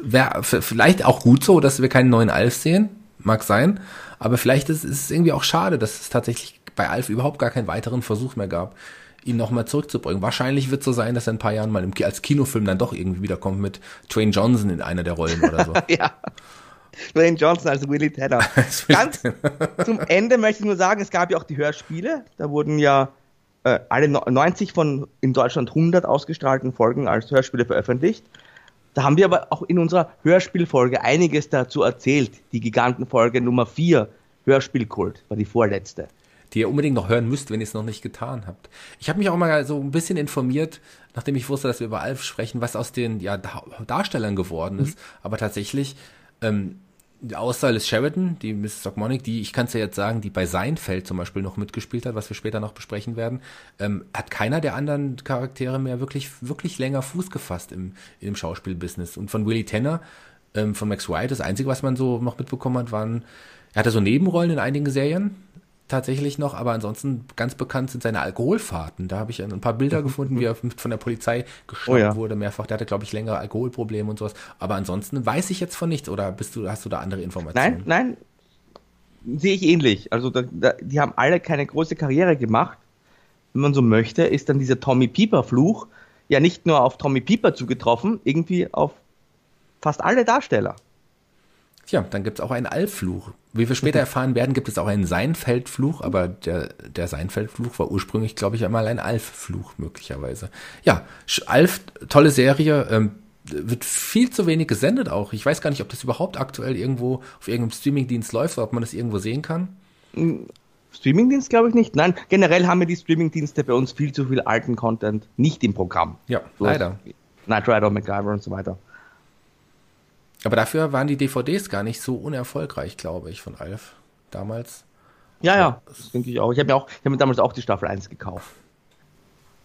wäre vielleicht auch gut so, dass wir keinen neuen Alf sehen, mag sein, aber vielleicht ist, ist es irgendwie auch schade, dass es tatsächlich bei Alf überhaupt gar keinen weiteren Versuch mehr gab, ihn nochmal zurückzubringen. Wahrscheinlich wird es so sein, dass er ein paar Jahren mal im, als Kinofilm dann doch irgendwie wiederkommt mit Twain Johnson in einer der Rollen oder so. *laughs* ja. Dwayne Johnson als Willie Tanner. *laughs* Ganz zum Ende möchte ich nur sagen, es gab ja auch die Hörspiele. Da wurden ja äh, alle 90 von in Deutschland 100 ausgestrahlten Folgen als Hörspiele veröffentlicht. Da haben wir aber auch in unserer Hörspielfolge einiges dazu erzählt. Die Gigantenfolge Nummer 4, Hörspielkult, war die vorletzte. Die ihr unbedingt noch hören müsst, wenn ihr es noch nicht getan habt. Ich habe mich auch mal so ein bisschen informiert, nachdem ich wusste, dass wir über Alf sprechen, was aus den ja, Darstellern geworden ist. Mhm. Aber tatsächlich, ähm, außer Liz Sheridan, die Mrs. Ogmonic, die, ich kann es ja jetzt sagen, die bei Seinfeld zum Beispiel noch mitgespielt hat, was wir später noch besprechen werden, ähm, hat keiner der anderen Charaktere mehr wirklich, wirklich länger Fuß gefasst im, im Schauspielbusiness. Und von Willie Tanner, ähm, von Max White, das Einzige, was man so noch mitbekommen hat, waren, er hatte so Nebenrollen in einigen Serien, tatsächlich noch, aber ansonsten ganz bekannt sind seine Alkoholfahrten. Da habe ich ein paar Bilder gefunden, wie er von der Polizei geschnappt oh ja. wurde, mehrfach. Der hatte, glaube ich, längere Alkoholprobleme und sowas. Aber ansonsten weiß ich jetzt von nichts oder bist du, hast du da andere Informationen? Nein, nein, sehe ich ähnlich. Also da, da, die haben alle keine große Karriere gemacht. Wenn man so möchte, ist dann dieser Tommy Pieper-Fluch ja nicht nur auf Tommy Pieper zugetroffen, irgendwie auf fast alle Darsteller. Tja, dann gibt es auch einen Alffluch. Wie wir später *laughs* erfahren werden, gibt es auch einen Seinfeldfluch, aber der, der Seinfeldfluch war ursprünglich, glaube ich, einmal ein Alf-Fluch möglicherweise. Ja, Alf, tolle Serie, ähm, wird viel zu wenig gesendet auch. Ich weiß gar nicht, ob das überhaupt aktuell irgendwo auf irgendeinem Streamingdienst läuft oder ob man das irgendwo sehen kann. Hm, Streamingdienst glaube ich nicht. Nein, generell haben wir die Streamingdienste bei uns viel zu viel alten Content nicht im Programm. Ja, so leider. Knight Rider, MacGyver und so weiter. Aber dafür waren die DVDs gar nicht so unerfolgreich, glaube ich, von Alf damals. Ja, ja, das denke ich auch. Ich habe mir, auch, hab mir damals auch die Staffel 1 gekauft.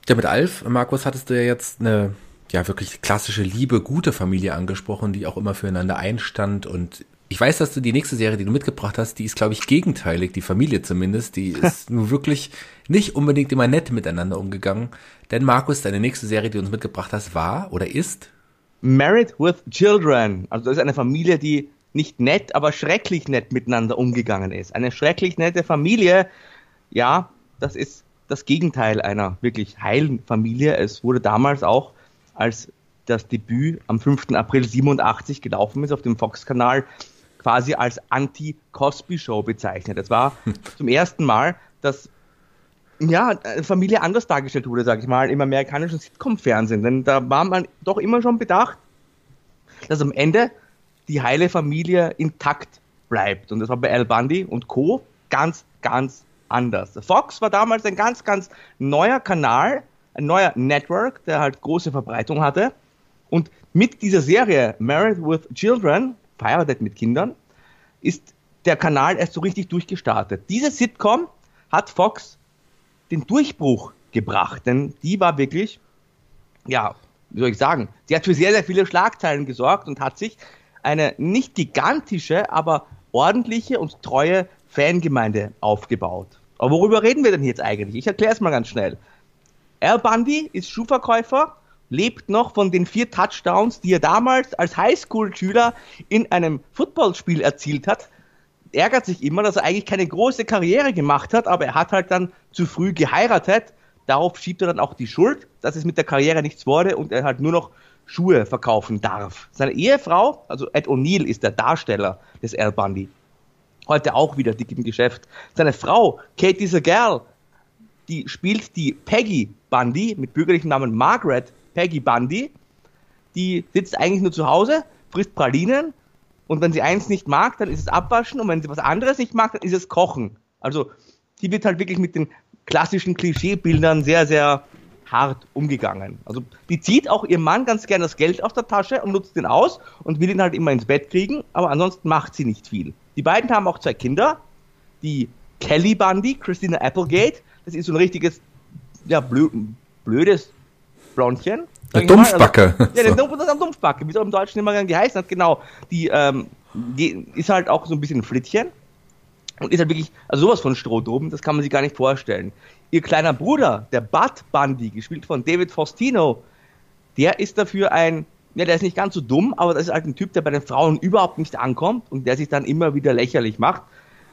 Ja, mit Alf, Markus, hattest du ja jetzt eine ja wirklich klassische Liebe, gute Familie angesprochen, die auch immer füreinander einstand. Und ich weiß, dass du die nächste Serie, die du mitgebracht hast, die ist, glaube ich, gegenteilig, die Familie zumindest. Die *laughs* ist nur wirklich nicht unbedingt immer nett miteinander umgegangen. Denn Markus, deine nächste Serie, die du uns mitgebracht hast, war oder ist Married with Children. Also das ist eine Familie, die nicht nett, aber schrecklich nett miteinander umgegangen ist. Eine schrecklich nette Familie, ja, das ist das Gegenteil einer wirklich heilen Familie. Es wurde damals auch, als das Debüt am 5. April 87 gelaufen ist auf dem Fox-Kanal, quasi als Anti-Cosby-Show bezeichnet. Es war *laughs* zum ersten Mal, dass ja, Familie anders dargestellt wurde, sag ich mal, im amerikanischen Sitcom-Fernsehen. Denn da war man doch immer schon bedacht, dass am Ende die heile Familie intakt bleibt. Und das war bei Al Bundy und Co. ganz, ganz anders. Fox war damals ein ganz, ganz neuer Kanal, ein neuer Network, der halt große Verbreitung hatte. Und mit dieser Serie Married with Children, verheiratet mit Kindern, ist der Kanal erst so richtig durchgestartet. Diese Sitcom hat Fox den Durchbruch gebracht, denn die war wirklich, ja, wie soll ich sagen, sie hat für sehr, sehr viele Schlagzeilen gesorgt und hat sich eine nicht gigantische, aber ordentliche und treue Fangemeinde aufgebaut. Aber worüber reden wir denn jetzt eigentlich? Ich erkläre es mal ganz schnell. Al Bundy ist Schuhverkäufer, lebt noch von den vier Touchdowns, die er damals als Highschool-Schüler in einem Footballspiel erzielt hat ärgert sich immer, dass er eigentlich keine große Karriere gemacht hat, aber er hat halt dann zu früh geheiratet. Darauf schiebt er dann auch die Schuld, dass es mit der Karriere nichts wurde und er halt nur noch Schuhe verkaufen darf. Seine Ehefrau, also Ed O'Neill ist der Darsteller des Al Bundy. Heute auch wieder dick im Geschäft. Seine Frau, Katie Segal, die spielt die Peggy Bundy mit bürgerlichem Namen Margaret Peggy Bundy. Die sitzt eigentlich nur zu Hause, frisst Pralinen und wenn sie eins nicht mag, dann ist es Abwaschen. Und wenn sie was anderes nicht mag, dann ist es Kochen. Also die wird halt wirklich mit den klassischen Klischeebildern sehr, sehr hart umgegangen. Also die zieht auch ihrem Mann ganz gern das Geld aus der Tasche und nutzt den aus und will ihn halt immer ins Bett kriegen, aber ansonsten macht sie nicht viel. Die beiden haben auch zwei Kinder. Die Kelly Bundy, Christina Applegate, das ist so ein richtiges, ja, blödes Blondchen. Eine Dumpfbacke. Also, *laughs* ja, so. das ist Dumpfbacke, wie es auch im Deutschen immer gern geheißen hat, genau. Die, ähm, die ist halt auch so ein bisschen ein Flittchen und ist halt wirklich, also sowas von Strohdrum, das kann man sich gar nicht vorstellen. Ihr kleiner Bruder, der Bud Bundy, gespielt von David Faustino, der ist dafür ein, ja, der ist nicht ganz so dumm, aber das ist halt ein Typ, der bei den Frauen überhaupt nicht ankommt und der sich dann immer wieder lächerlich macht,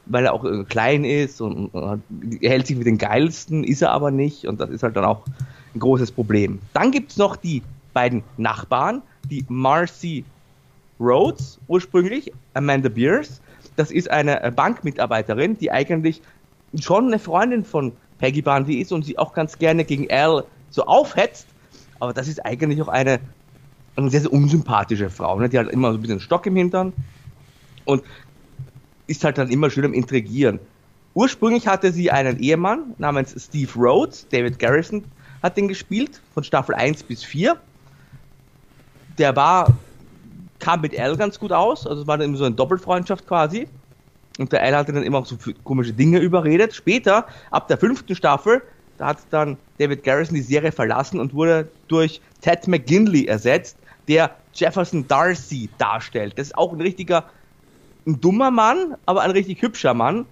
weil er auch äh, klein ist und, und, und hält sich für den geilsten, ist er aber nicht und das ist halt dann auch ein großes Problem. Dann gibt es noch die beiden Nachbarn, die Marcy Rhodes ursprünglich, Amanda Beers. Das ist eine äh, Bankmitarbeiterin, die eigentlich schon eine Freundin von Peggy Bundy ist und sie auch ganz gerne gegen Al so aufhetzt. Aber das ist eigentlich auch eine, eine sehr, sehr unsympathische Frau. Ne? Die hat immer so ein bisschen Stock im Hintern und ist halt dann immer schön am Intrigieren. Ursprünglich hatte sie einen Ehemann namens Steve Rhodes, David Garrison hat den gespielt, von Staffel 1 bis 4. Der war, kam mit Al ganz gut aus, also es war dann immer so eine Doppelfreundschaft quasi. Und der Al hatte dann immer auch so komische Dinge überredet. Später, ab der fünften Staffel, da hat dann David Garrison die Serie verlassen und wurde durch Ted McGinley ersetzt, der Jefferson Darcy darstellt. Das ist auch ein richtiger, ein dummer Mann, aber ein richtig hübscher Mann.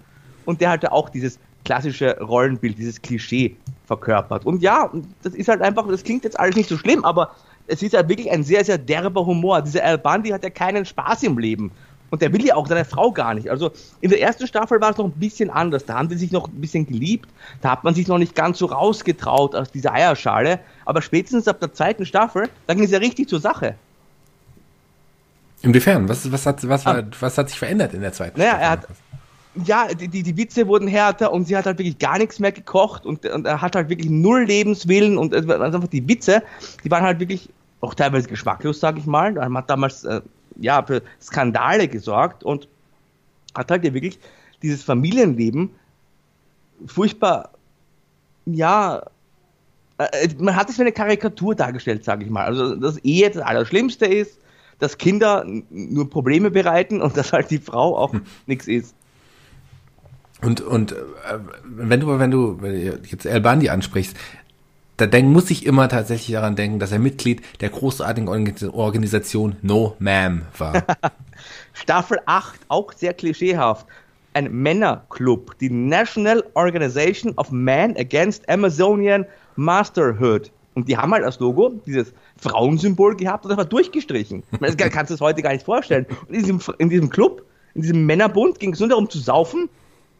Und der hatte auch dieses klassische Rollenbild, dieses Klischee verkörpert. Und ja, das ist halt einfach, das klingt jetzt alles nicht so schlimm, aber es ist halt wirklich ein sehr, sehr derber Humor. Dieser Al Bundy hat ja keinen Spaß im Leben. Und der will ja auch seine Frau gar nicht. Also in der ersten Staffel war es noch ein bisschen anders. Da haben sie sich noch ein bisschen geliebt. Da hat man sich noch nicht ganz so rausgetraut aus dieser Eierschale. Aber spätestens ab der zweiten Staffel, da ging es ja richtig zur Sache. Inwiefern? Was, was, hat, was, war, was hat sich verändert in der zweiten naja, Staffel? Er hat, ja, die, die, die Witze wurden härter und sie hat halt wirklich gar nichts mehr gekocht und, und er hat halt wirklich null Lebenswillen und also einfach die Witze, die waren halt wirklich auch teilweise geschmacklos, sag ich mal. Man hat damals äh, ja, für Skandale gesorgt und hat halt ja wirklich dieses Familienleben furchtbar, ja, äh, man hat es wie eine Karikatur dargestellt, sage ich mal. Also, dass Ehe das Allerschlimmste ist, dass Kinder nur Probleme bereiten und dass halt die Frau auch hm. nichts ist. Und, und äh, wenn du, wenn du jetzt El Bandi ansprichst, da denk, muss ich immer tatsächlich daran denken, dass er Mitglied der großartigen Organisation No Ma'am war. *laughs* Staffel 8, auch sehr klischeehaft. Ein Männerclub, die National Organization of Men Against Amazonian Masterhood. Und die haben halt als Logo dieses Frauensymbol gehabt und das war durchgestrichen. Das kannst du es heute gar nicht vorstellen. Und in diesem, in diesem Club, in diesem Männerbund ging es nur darum zu saufen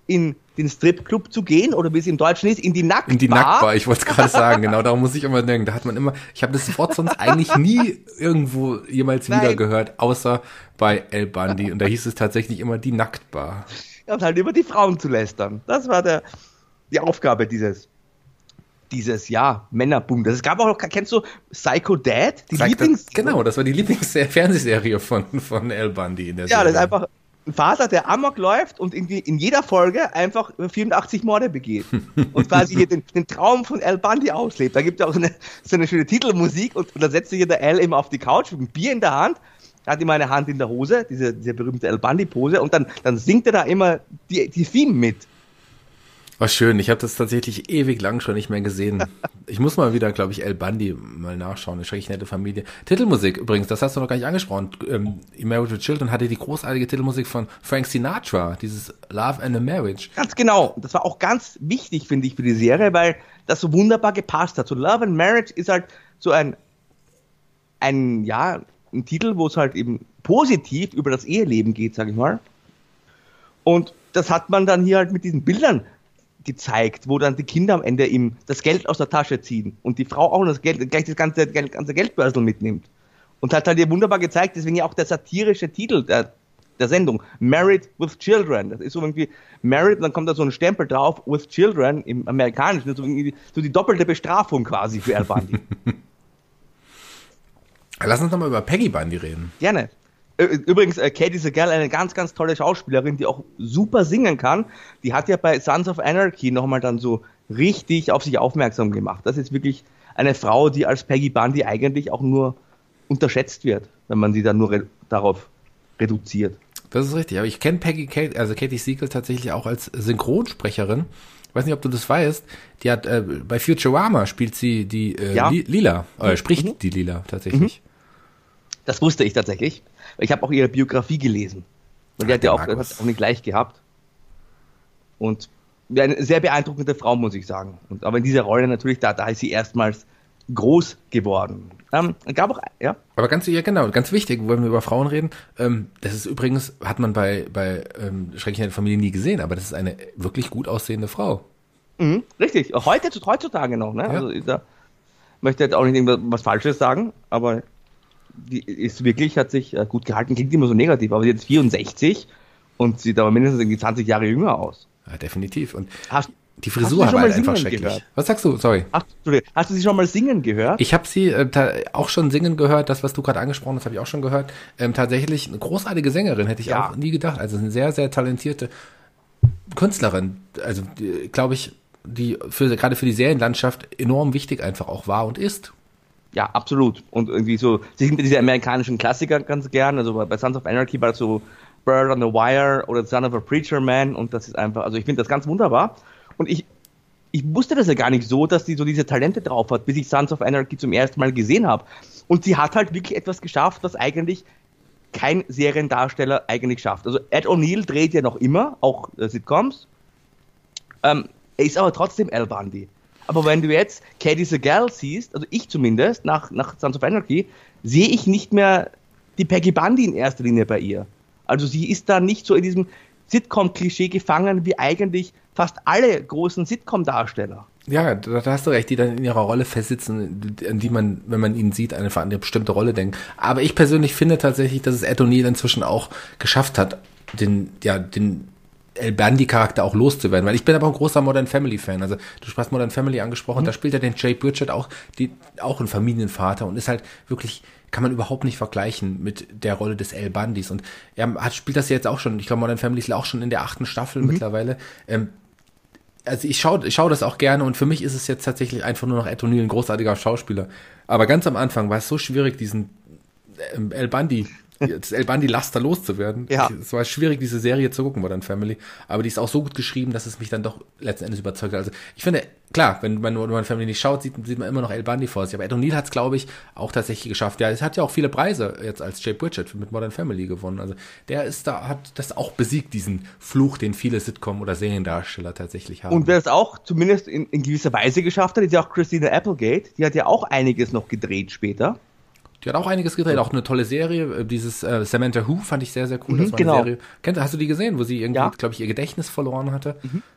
in den Stripclub zu gehen oder wie es im Deutschen ist, in die Nacktbar. In die Nacktbar, ich wollte es gerade sagen, genau, darum muss ich immer denken. Da hat man immer, ich habe das Wort sonst eigentlich nie irgendwo jemals wieder gehört, außer bei El Bandi. Und da hieß es tatsächlich immer die Nacktbar. Ja, und halt über die Frauen zu lästern. Das war der, die Aufgabe dieses dieses ja Männerboom. Das gab auch, kennst du Psycho Dad? Die Lieblings genau, das war die Lieblingsfernsehserie von von El Bundy in der ja, Serie. Ja, das ist einfach Vater, der Amok läuft und in, die, in jeder Folge einfach 84 Morde begeht. und quasi hier den, den, Traum von Al Bundy auslebt. Da gibt es auch so eine, so eine schöne Titelmusik und, und da setzt sich der Al immer auf die Couch mit einem Bier in der Hand, hat immer eine Hand in der Hose, diese, diese berühmte Al Bundy-Pose und dann, dann singt er da immer die, die Theme mit. War schön. Ich habe das tatsächlich ewig lang schon nicht mehr gesehen. *laughs* Ich muss mal wieder, glaube ich, El Bundy mal nachschauen. Eine schrecklich nette Familie. Titelmusik übrigens, das hast du noch gar nicht angesprochen. Ähm, Married with Children hatte die großartige Titelmusik von Frank Sinatra, dieses Love and a Marriage. Ganz genau. Das war auch ganz wichtig, finde ich, für die Serie, weil das so wunderbar gepasst hat. So Love and Marriage ist halt so ein, ein, ja, ein Titel, wo es halt eben positiv über das Eheleben geht, sag ich mal. Und das hat man dann hier halt mit diesen Bildern gezeigt, wo dann die Kinder am Ende ihm das Geld aus der Tasche ziehen und die Frau auch das Geld, gleich das ganze, ganze Geldbörsel mitnimmt. Und hat halt ihr wunderbar gezeigt, deswegen ja auch der satirische Titel der, der Sendung, Married with Children. Das ist so irgendwie Married, und dann kommt da so ein Stempel drauf, with Children im Amerikanischen, so, so die doppelte Bestrafung quasi für Al Bundy. *laughs* Lass uns nochmal über Peggy Bundy reden. Gerne. Übrigens, äh, Katie Segal, eine ganz, ganz tolle Schauspielerin, die auch super singen kann. Die hat ja bei Sons of Anarchy nochmal dann so richtig auf sich aufmerksam gemacht. Das ist wirklich eine Frau, die als Peggy Bundy eigentlich auch nur unterschätzt wird, wenn man sie dann nur re darauf reduziert. Das ist richtig, aber ich kenne Peggy, Kate, also Katie Siegel tatsächlich auch als Synchronsprecherin. Ich weiß nicht, ob du das weißt. Die hat äh, bei Futurama spielt sie die äh, ja. Lila, äh, spricht mhm. die Lila tatsächlich. Mhm. Das wusste ich tatsächlich. Ich habe auch ihre Biografie gelesen. Und die hat ja auch, hat auch nicht leicht gehabt. Und eine sehr beeindruckende Frau, muss ich sagen. Und, aber in dieser Rolle natürlich, da, da ist sie erstmals groß geworden. Ähm, gab auch, ja. Aber ganz, ja genau, ganz wichtig, wenn wir über Frauen reden, ähm, das ist übrigens, hat man bei, bei ähm, Schreckliche Familie nie gesehen, aber das ist eine wirklich gut aussehende Frau. Mhm, richtig, Heute, heutzutage noch, ne? Ja. Also, ich da, möchte jetzt auch nicht irgendwas Falsches sagen, aber die ist wirklich, hat sich äh, gut gehalten, klingt immer so negativ, aber sie ist jetzt 64 und sieht aber mindestens irgendwie 20 Jahre jünger aus. Ja, definitiv. Und Hast, die hast du Frisur war mal halt einfach schrecklich. gehört? Was sagst du? Sorry. Ach, Entschuldigung, hast du sie schon mal singen gehört? Ich habe sie äh, auch schon singen gehört, das, was du gerade angesprochen hast, habe ich auch schon gehört. Ähm, tatsächlich eine großartige Sängerin, hätte ich Ja. auch nie gedacht. Also eine sehr, sehr talentierte Künstlerin. Also glaube ich, die für, gerade für die Serienlandschaft enorm wichtig einfach auch war und ist. Ja, absolut. Und irgendwie so, sie sind diese amerikanischen Klassiker ganz gern. Also bei bei Sons of Anarchy war das so Bird on the Wire oder Son of a Preacher Man und das ist einfach, also ich finde das ganz wunderbar. Und ich, ich wusste das ja gar nicht so, dass sie so diese Talente drauf hat, bis ich Sons of Anarchy zum ersten Mal gesehen habe. Und sie hat halt wirklich etwas geschafft, was eigentlich kein Seriendarsteller eigentlich schafft. Also Ed O'Neill dreht ja noch immer, auch äh, Sitcoms. Ähm, er ist aber trotzdem Al Bundy. Aber wenn du jetzt Katie Segal siehst, also ich zumindest, nach, nach Sons of Anarchy, sehe ich nicht mehr die Peggy Bundy in erster Linie bei ihr. Also sie ist da nicht so in diesem Sitcom-Klischee gefangen wie eigentlich fast alle großen Sitcom-Darsteller. Ja, da, hast du recht, die dann in ihrer Rolle festsitzen, an die man, wenn man ihn sieht, eine, eine bestimmte Rolle denkt. Aber ich persönlich finde tatsächlich, dass es Ed O'Neill inzwischen auch geschafft hat, den, ja, den El Bundy-Charakter auch loszuwerden. Weil ich bin aber ein großer Modern Family-Fan. Also du hast Modern Family angesprochen, da spielt er den Jay Bridget auch, die, auch ein Familienvater und ist halt wirklich, kann man überhaupt nicht vergleichen mit der Rolle des El Bundys. Und er hat, spielt das jetzt auch schon, ich glaube Modern Family ist auch schon in der achten Staffel mittlerweile. Ähm, also ich schaue ich schau das auch gerne und für mich ist es jetzt tatsächlich einfach nur noch Ed O'Neill, ein großartiger Schauspieler. Aber ganz am Anfang war es so schwierig, diesen ähm, El Bundy, das El Bundy Laster loszuwerden. Ja. Es war schwierig, diese Serie zu gucken, Modern Family. Aber die ist auch so gut geschrieben, dass es mich dann doch letzten Endes überzeugt hat. Also ich finde, klar, wenn man Modern Family nicht schaut, sieht, sieht man immer noch El Bundy vor sich. Aber Ed O'Neill hat es, glaube ich, auch tatsächlich geschafft. Ja, es hat ja auch viele Preise jetzt als Jay Bridget mit Modern Family gewonnen. Also der ist da, hat das auch besiegt, diesen Fluch, den viele Sitcom- oder Seriendarsteller tatsächlich haben. Und wer es auch zumindest in, in gewisser Weise geschafft hat, ist ja auch Christina Applegate. Die hat ja auch einiges noch gedreht später. Die hat auch einiges gedreht, auch eine tolle Serie. Äh, Dieses äh, Samantha Who fand ich sehr, sehr cool. Mhm, das war genau. eine Serie. Kennt, hast du die gesehen, wo sie irgendwie, Ja. Mhm. glaube ich, ihr Gedächtnis verloren hatte?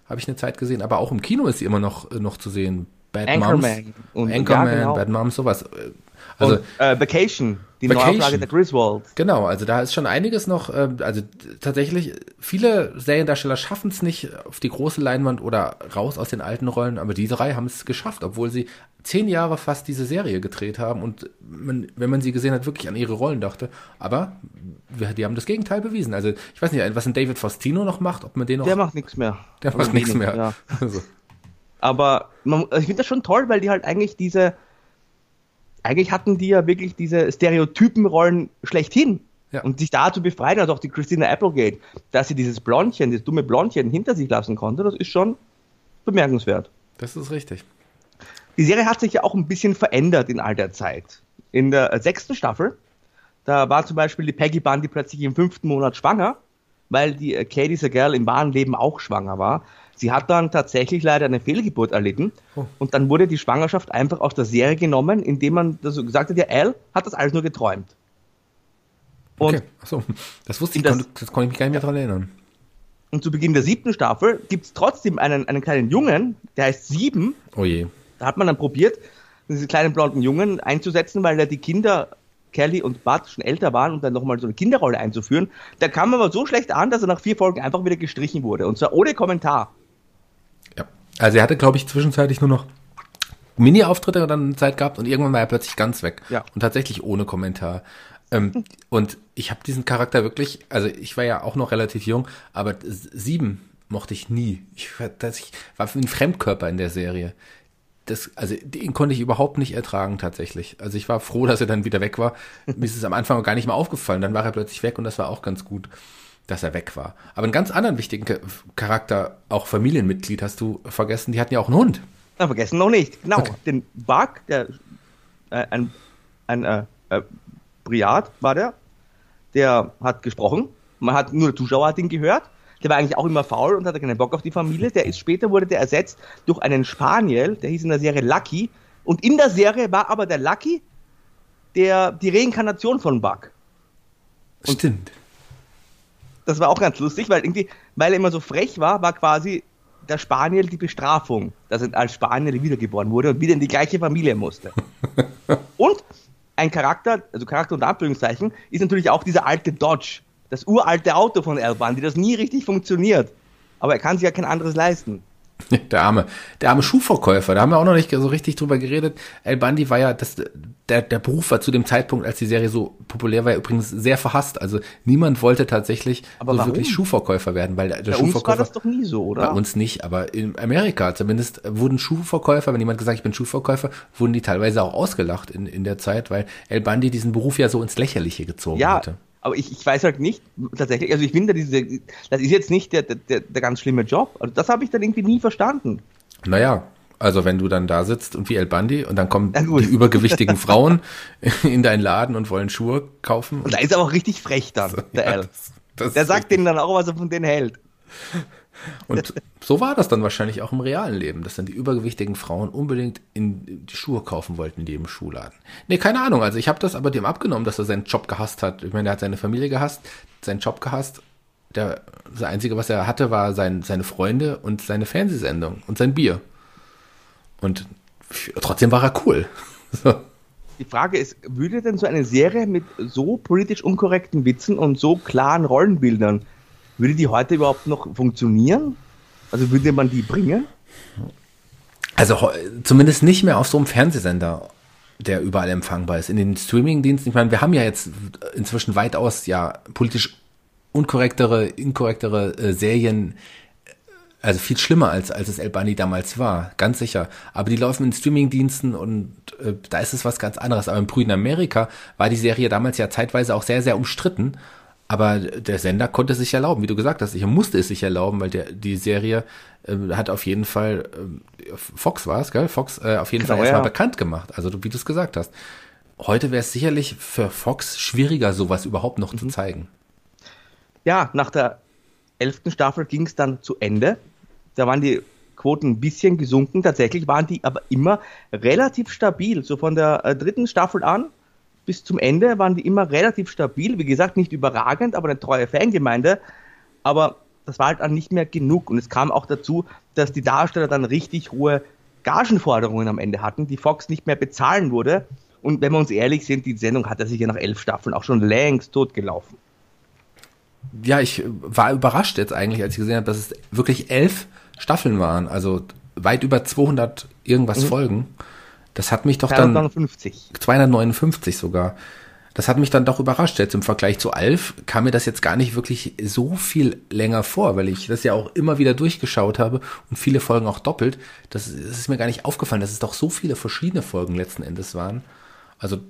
Habe ich eine Zeit gesehen. Aber auch im Kino ist sie immer noch, äh, noch zu sehen. Bad Anchorman. Moms. Anchorman, ja, genau. Bad Moms, sowas. Äh, Also, und äh, Vacation, die Vacation. Neuauflage der Griswold. Genau, also da ist schon einiges noch, äh, also tatsächlich, viele Seriendarsteller schaffen es nicht auf die große Leinwand oder raus aus den alten Rollen, aber die drei haben es geschafft, obwohl sie zehn Jahre fast diese Serie gedreht haben und man, wenn man sie gesehen hat, wirklich an ihre Rollen dachte. Aber wir, die haben das Gegenteil bewiesen. Also ich weiß nicht, was ein David Faustino noch macht, ob man den noch. Der macht nichts mehr. der Also macht nichts mehr. Ja. *laughs* Also, Aber man, ich finde das schon toll, weil die halt eigentlich diese, eigentlich hatten die ja wirklich diese Stereotypenrollen schlechthin. Ja. Und sich da zu befreien, also auch die Christina Applegate, dass sie dieses Blondchen, dieses dumme Blondchen hinter sich lassen konnte, das ist schon bemerkenswert. das ist richtig. Die Serie hat sich ja auch ein bisschen verändert in all der Zeit. In der äh, sechsten Staffel, da war zum Beispiel die Peggy Bundy plötzlich im fünften Monat schwanger, weil die äh, Katie Segal im wahren Leben auch schwanger war. Sie hat dann tatsächlich leider eine Fehlgeburt erlitten Oh. und dann wurde die Schwangerschaft einfach aus der Serie genommen, indem man gesagt hat, ja, Al hat das alles nur geträumt. Und, Okay, achso, das wusste ich, Das- konnte, das konnte ich mich gar nicht mehr dran erinnern. und zu Beginn der siebten Staffel gibt es trotzdem einen, einen kleinen Jungen, der heißt Sieben, Oh je. Da hat man dann probiert, diese kleinen blonden Jungen einzusetzen, weil ja die Kinder, Kelly und Bud, schon älter waren und dann nochmal so eine Kinderrolle einzuführen. Da kam aber so schlecht an, dass er nach vier Folgen einfach wieder gestrichen wurde. Und zwar ohne Kommentar. Ja. Also er hatte, glaube ich, zwischenzeitlich nur noch Mini-Auftritte dann Zeit gehabt und irgendwann war er plötzlich ganz weg. Ja. Und tatsächlich ohne Kommentar. Ähm, *laughs* und ich habe diesen Charakter wirklich, also ich war ja auch noch relativ jung, aber sieben mochte ich nie. Ich, war- das, ich war ein Fremdkörper in der Serie. Das, also den konnte ich überhaupt nicht ertragen tatsächlich. Also ich war froh, dass er dann wieder weg war. Mir ist es am Anfang gar nicht mal aufgefallen. Dann war er plötzlich weg und das war auch ganz gut, dass er weg war. Aber einen ganz anderen wichtigen Cha- Charakter, auch Familienmitglied, hast du vergessen. Die hatten ja auch einen Hund. Na, vergessen noch nicht. Genau. Okay. Den Bug, der, äh, ein, ein äh, äh, Briat war der, der hat gesprochen. Man hat nur der Zuschauer hat ihn gehört. Der war eigentlich auch immer faul und hatte keinen Bock auf die Familie. Der ist später wurde der ersetzt durch einen Spaniel, der hieß in der Serie Lucky. Und in der Serie war aber der Lucky der, die Reinkarnation von Buck. Und- Stimmt. Das war auch ganz lustig, weil irgendwie, weil er immer so frech war, war quasi der Spaniel die Bestrafung, dass er als Spaniel wiedergeboren wurde und wieder in die gleiche Familie musste. *laughs* und ein Charakter, also Charakter unter Anführungszeichen, ist natürlich auch dieser alte Dodge, das uralte Auto von Al Bundy, das nie richtig funktioniert. Aber er kann sich ja kein anderes leisten. *laughs* Der arme, der arme Schuhverkäufer, da haben wir auch noch nicht so richtig drüber geredet. El Bundy war ja, das, der, der Beruf war zu dem Zeitpunkt, als die Serie so populär war, übrigens sehr verhasst. Also niemand wollte tatsächlich Aber so warum? wirklich Schuhverkäufer werden, weil der Bei uns war Schuhverkäufer. das doch nie so, oder? Bei uns nicht, aber in Amerika zumindest wurden Schuhverkäufer, wenn jemand gesagt, ich bin Schuhverkäufer, wurden die teilweise auch ausgelacht in, in der Zeit, weil El Bundy diesen Beruf ja so ins Lächerliche gezogen Ja, hatte. Aber ich, ich weiß halt nicht, tatsächlich, also ich finde, diese, das ist jetzt nicht der, der, der ganz schlimme Job. Also das habe ich dann irgendwie nie verstanden. Naja, also wenn du dann da sitzt und wie El Bundy und dann kommen die übergewichtigen Frauen *laughs* in deinen Laden und wollen Schuhe kaufen. Und da ist er auch richtig frech dann, *laughs* der Ja, Al. das- das Der sagt denen dann auch, was er von denen hält. Und so war das dann wahrscheinlich auch im realen Leben, dass dann die übergewichtigen Frauen unbedingt in die Schuhe kaufen wollten in jedem Schuhladen. Nee, keine Ahnung. Also ich habe das aber dem abgenommen, dass er seinen Job gehasst hat. Ich meine, er hat seine Familie gehasst, seinen Job gehasst. Der, das Einzige, was er hatte, war sein, seine Freunde und seine Fernsehsendung und sein Bier. Und trotzdem war er cool. *laughs* Die Frage ist, würde denn so eine Serie mit so politisch unkorrekten Witzen und so klaren Rollenbildern, würde die heute überhaupt noch funktionieren? Also würde man die bringen? Also zumindest nicht mehr auf so einem Fernsehsender, der überall empfangbar ist. In den Streamingdiensten, ich meine, wir haben ja jetzt inzwischen weitaus ja politisch unkorrektere, inkorrektere äh, Serien, also viel schlimmer als als es El Bunny damals war, ganz sicher. Aber die laufen in Streamingdiensten und äh, da ist es was ganz anderes. Aber im Brüden Amerika war die Serie damals ja zeitweise auch sehr sehr umstritten. Aber der Sender konnte es sich erlauben, wie du gesagt hast. Er musste es sich erlauben, weil der, die Serie äh, hat auf jeden Fall, äh, Fox war es, gell? Fox äh, auf jeden Genau, Fall erstmal ja. bekannt gemacht. Also du- wie du es gesagt hast. Heute wäre es sicherlich für Fox schwieriger, sowas überhaupt noch Mhm. zu zeigen. Ja, nach der elften Staffel ging es dann zu Ende. Da waren die Quoten ein bisschen gesunken. Tatsächlich waren die aber immer relativ stabil. So von der äh, dritten Staffel an bis zum Ende waren die immer relativ stabil. Wie gesagt, nicht überragend, aber eine treue Fangemeinde. Aber das war halt dann nicht mehr genug. Und es kam auch dazu, dass die Darsteller dann richtig hohe Gagenforderungen am Ende hatten, die Fox nicht mehr bezahlen wurde. Und wenn wir uns ehrlich sind, die Sendung hat ja sicher nach elf Staffeln auch schon längst totgelaufen. Ja, ich war überrascht jetzt eigentlich, als ich gesehen habe, dass es wirklich elf Staffeln waren, also weit über 200 irgendwas Folgen. Das hat mich doch dann 259. 259 sogar. Das hat mich dann doch überrascht. Jetzt im Vergleich zu Alf kam mir das jetzt gar nicht wirklich so viel länger vor, weil ich das ja auch immer wieder durchgeschaut habe und viele Folgen auch doppelt. Das, das ist mir gar nicht aufgefallen, dass es doch so viele verschiedene Folgen letzten Endes waren. Also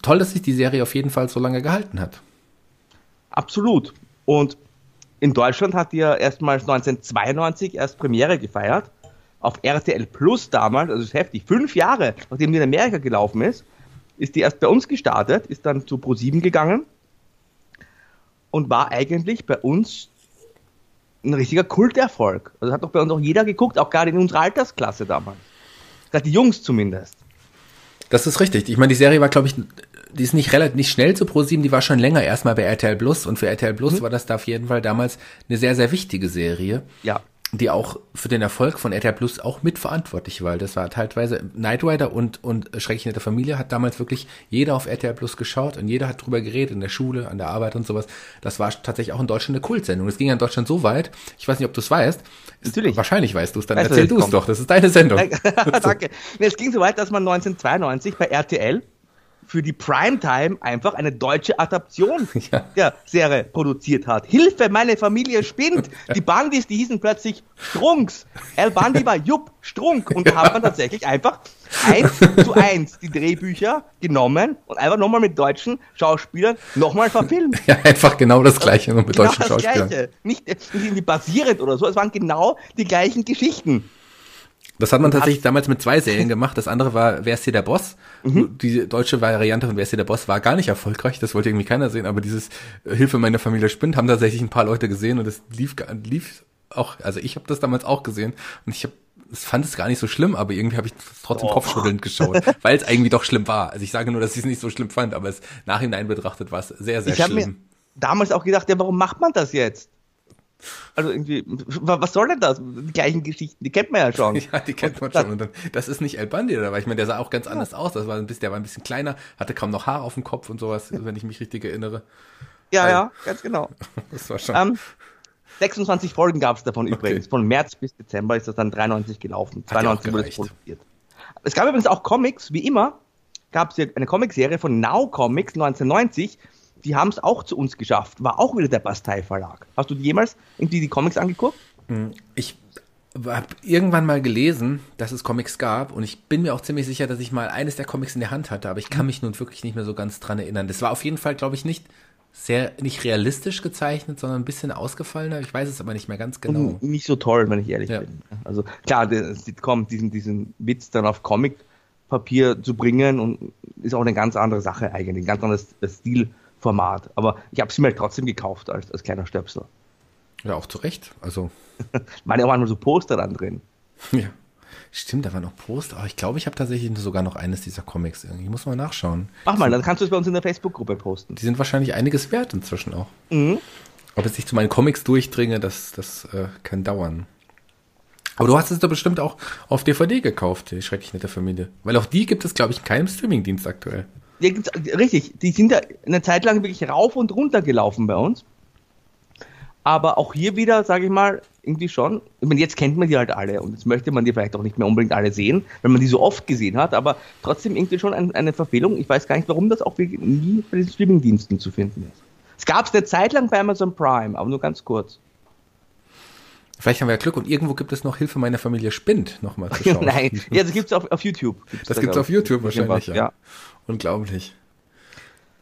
toll, dass sich die Serie auf jeden Fall so lange gehalten hat. Absolut. Und in Deutschland hat die ja erstmals 1992 erst Premiere gefeiert. Auf RTL Plus damals, also das ist heftig, fünf Jahre, nachdem die in Amerika gelaufen ist, ist die erst bei uns gestartet, ist dann zu Pro7 gegangen und war eigentlich bei uns ein richtiger Kulterfolg. Also hat doch bei uns auch jeder geguckt, auch gerade in unserer Altersklasse damals. Gerade die Jungs zumindest. Das ist richtig. Ich meine, die Serie war, glaube ich, die ist nicht relativ nicht schnell zu ProSieben, die war schon länger erstmal bei RTL Plus und für RTL Plus war das da auf jeden Fall damals eine sehr, sehr wichtige Serie. Ja. Die auch für den Erfolg von RTL Plus auch mitverantwortlich war. Das war teilweise Knight Rider und, und Schrecklich nette Familie hat damals wirklich jeder auf RTL Plus geschaut und jeder hat drüber geredet in der Schule, an der Arbeit und sowas. Das war tatsächlich auch in Deutschland eine Kultsendung. Es ging ja in Deutschland so weit, ich weiß nicht, ob du es weißt. Natürlich. Wahrscheinlich weißt du es, dann Weißt du, erzähl du es doch. Das ist deine Sendung. *laughs* Danke. Nee, *laughs* es ging so weit, dass man 1992 bei RTL für die Primetime einfach eine deutsche Adaption *laughs* Ja. der Serie produziert hat. Hilfe, meine Familie spinnt! *laughs* Die Bandis, die hießen plötzlich Strunks. Al Bundy war Jupp Strunk. Und da hat man tatsächlich einfach eins zu eins die Drehbücher genommen und einfach nochmal mit deutschen Schauspielern nochmal verfilmt. Ja, einfach genau das gleiche, nur mit Genau deutschen das Schauspielern. Gleiche. Nicht, nicht irgendwie basierend oder so, es waren genau die gleichen Geschichten. Das hat man tatsächlich damals mit zwei Serien gemacht. Das andere war Wer ist hier der Boss? Mhm. Die deutsche Variante von Wer ist hier der Boss war gar nicht erfolgreich. Das wollte irgendwie keiner sehen. Aber dieses äh, Hilfe meiner Familie spinnt haben tatsächlich ein paar Leute gesehen und es lief, lief auch. Also ich habe das damals auch gesehen und ich habe ich fand es gar nicht so schlimm, aber irgendwie habe ich trotzdem Oh. kopfschüttelnd geschaut, *laughs* weil es irgendwie doch schlimm war. Also ich sage nur, dass ich es nicht so schlimm fand, aber es nachhinein betrachtet war es sehr, sehr Ich schlimm. damals auch gedacht, ja, warum macht man das jetzt? Also irgendwie, was soll denn das? Die gleichen Geschichten, die kennt man ja schon. *laughs* Ja, die kennt man schon. Und dann, das ist nicht El Bandi, oder? Weil ich meine, der sah auch ganz anders aus. Das war ein bisschen, der war ein bisschen kleiner, hatte kaum noch Haar auf dem Kopf und sowas, *laughs* wenn ich mich richtig erinnere. Ja, ja, ganz genau. *laughs* Das war schon. Ähm, 26 Folgen gab es davon Okay. übrigens. Von März bis Dezember ist das dann 93 gelaufen. Hat ja auch 92 wurde es produziert. Es gab übrigens auch Comics, wie immer, gab es eine Comicserie von Now Comics 1990. Die haben es auch zu uns geschafft. War auch wieder der Bastei Verlag. Hast du jemals irgendwie die Comics angeguckt? Ich habe irgendwann mal gelesen, dass es Comics gab und ich bin mir auch ziemlich sicher, dass ich mal eines der Comics in der Hand hatte, aber ich kann mich nun wirklich nicht mehr so ganz dran erinnern. Das war auf jeden Fall, glaube ich, nicht sehr, nicht realistisch gezeichnet, sondern ein bisschen ausgefallener. Ich weiß es aber nicht mehr ganz genau. N- Nicht so toll, wenn ich ehrlich Ja. bin. Also klar, der Sitcom, diesen, diesen Witz dann auf Comicpapier zu bringen und ist auch eine ganz andere Sache eigentlich, ein ganz anderes Stilformat. Aber ich habe sie mir halt trotzdem gekauft als, als kleiner Stöpsel. Ja, auch zu Recht. Also, Waren ja auch manchmal so Poster dann drin. *laughs* ja. Stimmt, da war noch Post. Aber ich glaube, ich habe tatsächlich sogar noch eines dieser Comics irgendwie. Ich muss mal nachschauen. Mach mal, dann kannst du es bei uns in der Facebook-Gruppe posten. Die sind wahrscheinlich einiges wert inzwischen auch. Mhm. Ob es sich zu meinen Comics durchdringe, das, das äh, kann dauern. Aber du hast es doch bestimmt auch auf DVD gekauft, die schrecklich nette Familie. Weil auch die gibt es, glaube ich, in keinem Streamingdienst aktuell. Ja, gibt's- richtig, die sind ja eine Zeit lang wirklich rauf und runter gelaufen bei uns. Aber auch hier wieder, sage ich mal, irgendwie schon. Ich meine, jetzt kennt man die halt alle und jetzt möchte man die vielleicht auch nicht mehr unbedingt alle sehen, wenn man die so oft gesehen hat, aber trotzdem irgendwie schon ein, eine Verfehlung. Ich weiß gar nicht, warum das auch nie bei den Streamingdiensten zu finden ist. Es gab es eine Zeit lang bei Amazon Prime, aber nur ganz kurz. Vielleicht haben wir ja Glück und irgendwo gibt es noch Hilfe meiner Familie Spinnt nochmal zu *laughs* schauen. Nein, ja, das gibt's auf, auf YouTube. Gibt's Das da, gibt's glaub auf YouTube wahrscheinlich, ja. ja. Unglaublich.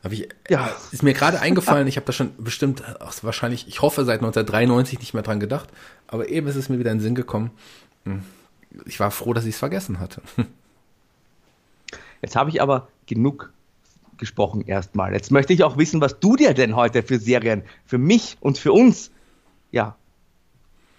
Hab ich, Ja. Ist mir gerade *laughs* eingefallen, ich habe da schon bestimmt, ach, wahrscheinlich, ich hoffe seit 1993 nicht mehr dran gedacht, aber eben ist es mir wieder in den Sinn gekommen. Hm. Ich war froh, dass ich es vergessen hatte. Jetzt habe ich aber genug gesprochen erstmal. Jetzt möchte ich auch wissen, was du dir denn heute für Serien für mich und für uns ja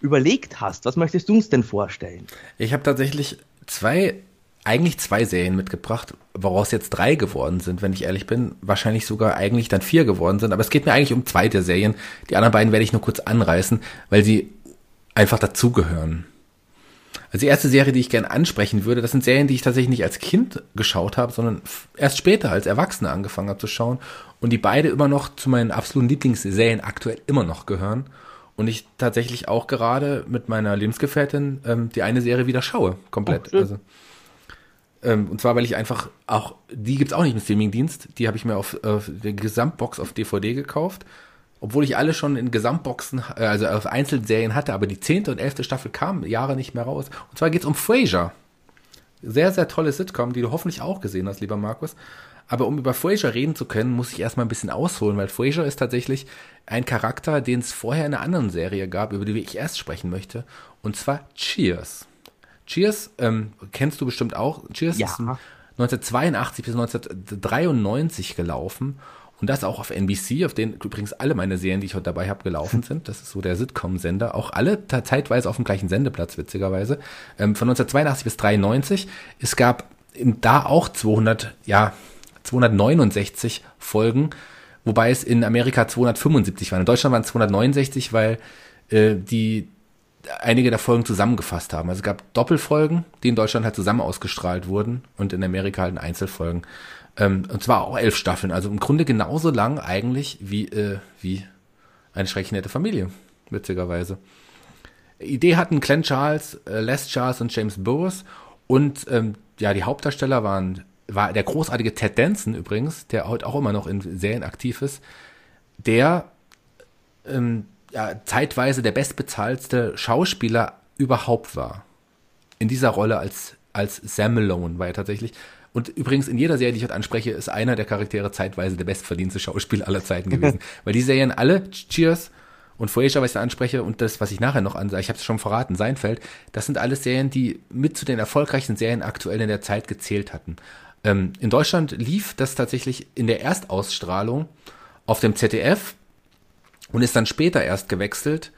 überlegt hast. Was möchtest du uns denn vorstellen? Ich habe tatsächlich zwei, eigentlich zwei Serien mitgebracht, woraus jetzt drei geworden sind, wenn ich ehrlich bin. Wahrscheinlich sogar eigentlich dann vier geworden sind. Aber es geht mir eigentlich um zwei der Serien. Die anderen beiden werde ich nur kurz anreißen, weil sie einfach dazugehören. Also die erste Serie, die ich gerne ansprechen würde, das sind Serien, die ich tatsächlich nicht als Kind geschaut habe, sondern erst später als Erwachsener angefangen habe zu schauen und die beide immer noch zu meinen absoluten Lieblingsserien aktuell immer noch gehören und ich tatsächlich auch gerade mit meiner Lebensgefährtin ähm, die eine Serie wieder schaue, komplett. Oh, also ähm, und zwar, weil ich einfach auch, die gibt's auch nicht im Streamingdienst, die habe ich mir auf, auf der Gesamtbox auf DVD gekauft, obwohl ich alle schon in Gesamtboxen, äh, also auf Einzelserien hatte, aber die zehnte und elfte Staffel kam Jahre nicht mehr raus. Und zwar geht's um Frasier. Sehr, sehr tolle Sitcom, die du hoffentlich auch gesehen hast, lieber Markus. Aber um über Frasier reden zu können, muss ich erstmal ein bisschen ausholen, weil Frasier ist tatsächlich ein Charakter, den es vorher in einer anderen Serie gab, über die ich erst sprechen möchte. Und zwar Cheers. Cheers ähm, kennst du bestimmt auch. Cheers Ja. ist 1982 bis 1993 gelaufen. Und das auch auf NBC, auf denen übrigens alle meine Serien, die ich heute dabei habe, gelaufen *laughs* sind. Das ist so der Sitcom-Sender. Auch alle zeitweise auf dem gleichen Sendeplatz, witzigerweise. Ähm, von 1982 bis 93. Es gab da auch 200, ja, 269 Folgen, wobei es in Amerika 275 waren. In Deutschland waren es 269, weil äh, die einige der Folgen zusammengefasst haben. Also es gab Doppelfolgen, die in Deutschland halt zusammen ausgestrahlt wurden und in Amerika halt in Einzelfolgen. Ähm, und zwar auch elf Staffeln, also im Grunde genauso lang eigentlich wie, äh, wie eine schrecklich nette Familie, witzigerweise. Idee hatten Glenn Charles, äh, Les Charles und James Burroughs und ähm, ja, die Hauptdarsteller waren war der großartige Ted Danson übrigens, der heute auch immer noch in Serien aktiv ist, der ähm, ja, zeitweise der bestbezahlste Schauspieler überhaupt war. In dieser Rolle als, als Sam Malone war er tatsächlich. Und übrigens in jeder Serie, die ich heute anspreche, ist einer der Charaktere zeitweise der bestverdienste Schauspieler aller Zeiten *laughs* gewesen. Weil die Serien alle, Cheers und Frasier, was ich da anspreche, und das, was ich nachher noch ansage, ich habe es schon verraten, Seinfeld, das sind alles Serien, die mit zu den erfolgreichsten Serien aktuell in der Zeit gezählt hatten. Ähm, in Deutschland lief das tatsächlich in der Erstausstrahlung auf dem ZDF und ist dann später erst gewechselt.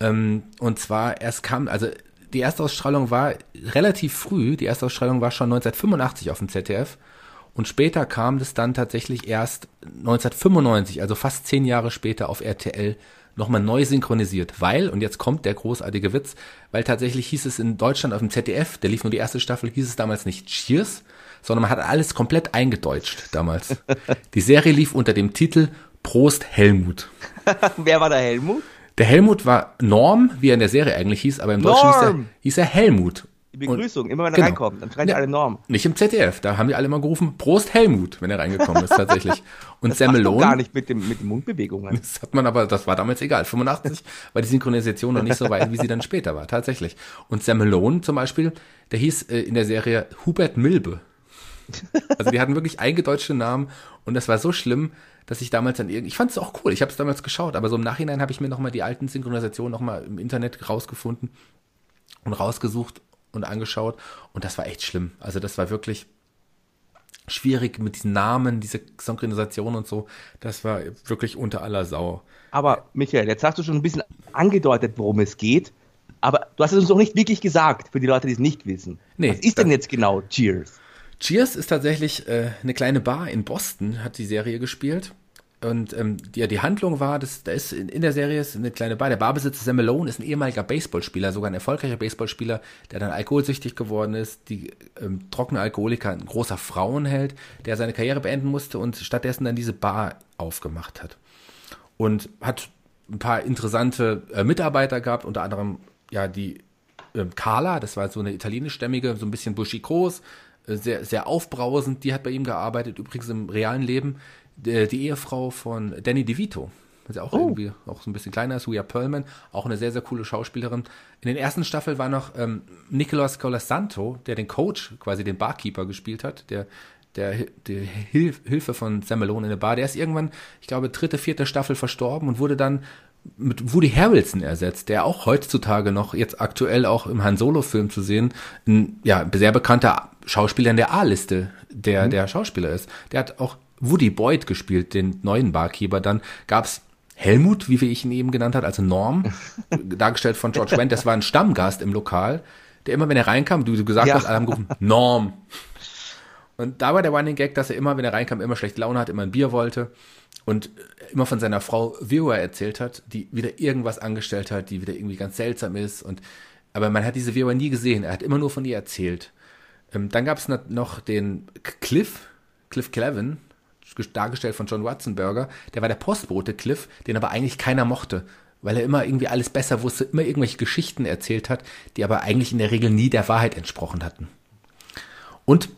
Ähm, und zwar erst kam, also die Erstausstrahlung war relativ früh, die Erstausstrahlung war schon 1985 auf dem ZDF und später kam das dann tatsächlich erst 1995, also fast zehn Jahre später auf RTL nochmal neu synchronisiert, weil, und jetzt kommt der großartige Witz, weil tatsächlich hieß es in Deutschland auf dem ZDF, der lief nur die erste Staffel, hieß es damals nicht Cheers, sondern man hat alles komplett eingedeutscht damals. Die Serie lief unter dem Titel Prost Helmut. *laughs* Wer war der Helmut? Der Helmut war Norm, wie er in der Serie eigentlich hieß, aber im Deutschen hieß er, Norm! hieß er Helmut. Die Begrüßung, immer wenn er Genau. reinkommt, dann schreien Ja. alle Norm. Nicht im ZDF, da haben die alle mal gerufen, Prost Helmut, wenn er reingekommen ist tatsächlich. *laughs* Und du Semmelon, gar nicht mit, dem, mit den Mundbewegungen. das hat man aber, das war damals egal. 85 war die Synchronisation noch nicht so weit, wie sie dann später war, tatsächlich. Und Semmelon zum Beispiel, der hieß äh, in der Serie Hubert Milbe. Also die hatten wirklich eingedeutschte Namen und das war so schlimm, dass ich damals dann irgendwie, ich fand es auch cool, ich habe es damals geschaut, aber so im Nachhinein habe ich mir nochmal die alten Synchronisationen nochmal im Internet rausgefunden und rausgesucht und angeschaut und das war echt schlimm. Also das war wirklich schwierig mit diesen Namen, diese Synchronisation und so. Das war wirklich unter aller Sau. Aber Michael, jetzt hast du schon ein bisschen angedeutet, worum es geht. Aber du hast es uns noch nicht wirklich gesagt, für die Leute, die es nicht wissen. Nee, Was ist denn jetzt genau Cheers? Cheers ist tatsächlich äh, eine kleine Bar in Boston, hat die Serie gespielt. Und ähm, die, ja, die Handlung war, dass da ist in, in der Serie ist eine kleine Bar. Der Barbesitzer Sam Malone ist ein ehemaliger Baseballspieler, sogar ein erfolgreicher Baseballspieler, der dann alkoholsüchtig geworden ist, die ähm, trockene Alkoholiker, ein großer Frauenheld, der seine Karriere beenden musste und stattdessen dann diese Bar aufgemacht hat. Und hat ein paar interessante äh, Mitarbeiter gehabt, unter anderem ja die ähm, Carla, das war so eine italienischstämmige, so ein bisschen buschikos, äh, sehr, sehr aufbrausend, die hat bei ihm gearbeitet, übrigens im realen Leben, die, die Ehefrau von Danny DeVito, was ja auch irgendwie auch so ein bisschen kleiner ist, Huya Pearlman, auch eine sehr, sehr coole Schauspielerin. In den ersten Staffeln war noch ähm, Nicolas Colasanto, der den Coach, quasi den Barkeeper gespielt hat, der der, der Hilf, Hilfe von Sam Malone in der Bar, der ist irgendwann, ich glaube, dritte, vierte Staffel verstorben und wurde dann mit Woody Harrelson ersetzt, der auch heutzutage noch jetzt aktuell auch im Han Solo Film zu sehen, ein ja sehr bekannter Schauspieler in der A-Liste, der der Schauspieler ist. Der hat auch Woody Boyd gespielt, den neuen Barkeeper. Dann gab's Helmut, wie wir ich ihn eben genannt hat, also Norm, *laughs* dargestellt von George Wendt. Das war ein Stammgast im Lokal, der immer, wenn er reinkam, du, gesagt Ja. hast, alle haben gerufen, Norm. Und da war der Running Gag, dass er immer, wenn er reinkam, immer schlechte Laune hat, immer ein Bier wollte und immer von seiner Frau Viewer erzählt hat, die wieder irgendwas angestellt hat, die wieder irgendwie ganz seltsam ist. Und aber man hat diese Viewer nie gesehen. Er hat immer nur von ihr erzählt. Ähm, dann gab es noch den Cliff, Cliff Clevin, dargestellt von John Watzenberger. Der war der Postbote Cliff, den aber eigentlich keiner mochte, weil er immer irgendwie alles besser wusste, immer irgendwelche Geschichten erzählt hat, die aber eigentlich in der Regel nie der Wahrheit entsprochen hatten. Und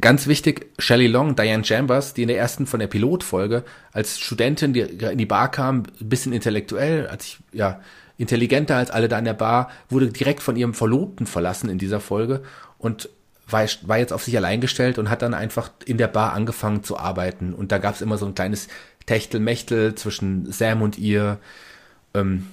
Ganz wichtig, Shelley Long, Diane Chambers, die in der ersten von der Pilotfolge als Studentin, die in die Bar kam, ein bisschen intellektuell, als ich, ja, intelligenter als alle da in der Bar, wurde direkt von ihrem Verlobten verlassen in dieser Folge und war, war jetzt auf sich allein gestellt und hat dann einfach in der Bar angefangen zu arbeiten. Und da gab es immer so ein kleines Techtelmechtel zwischen Sam und ihr. Ähm,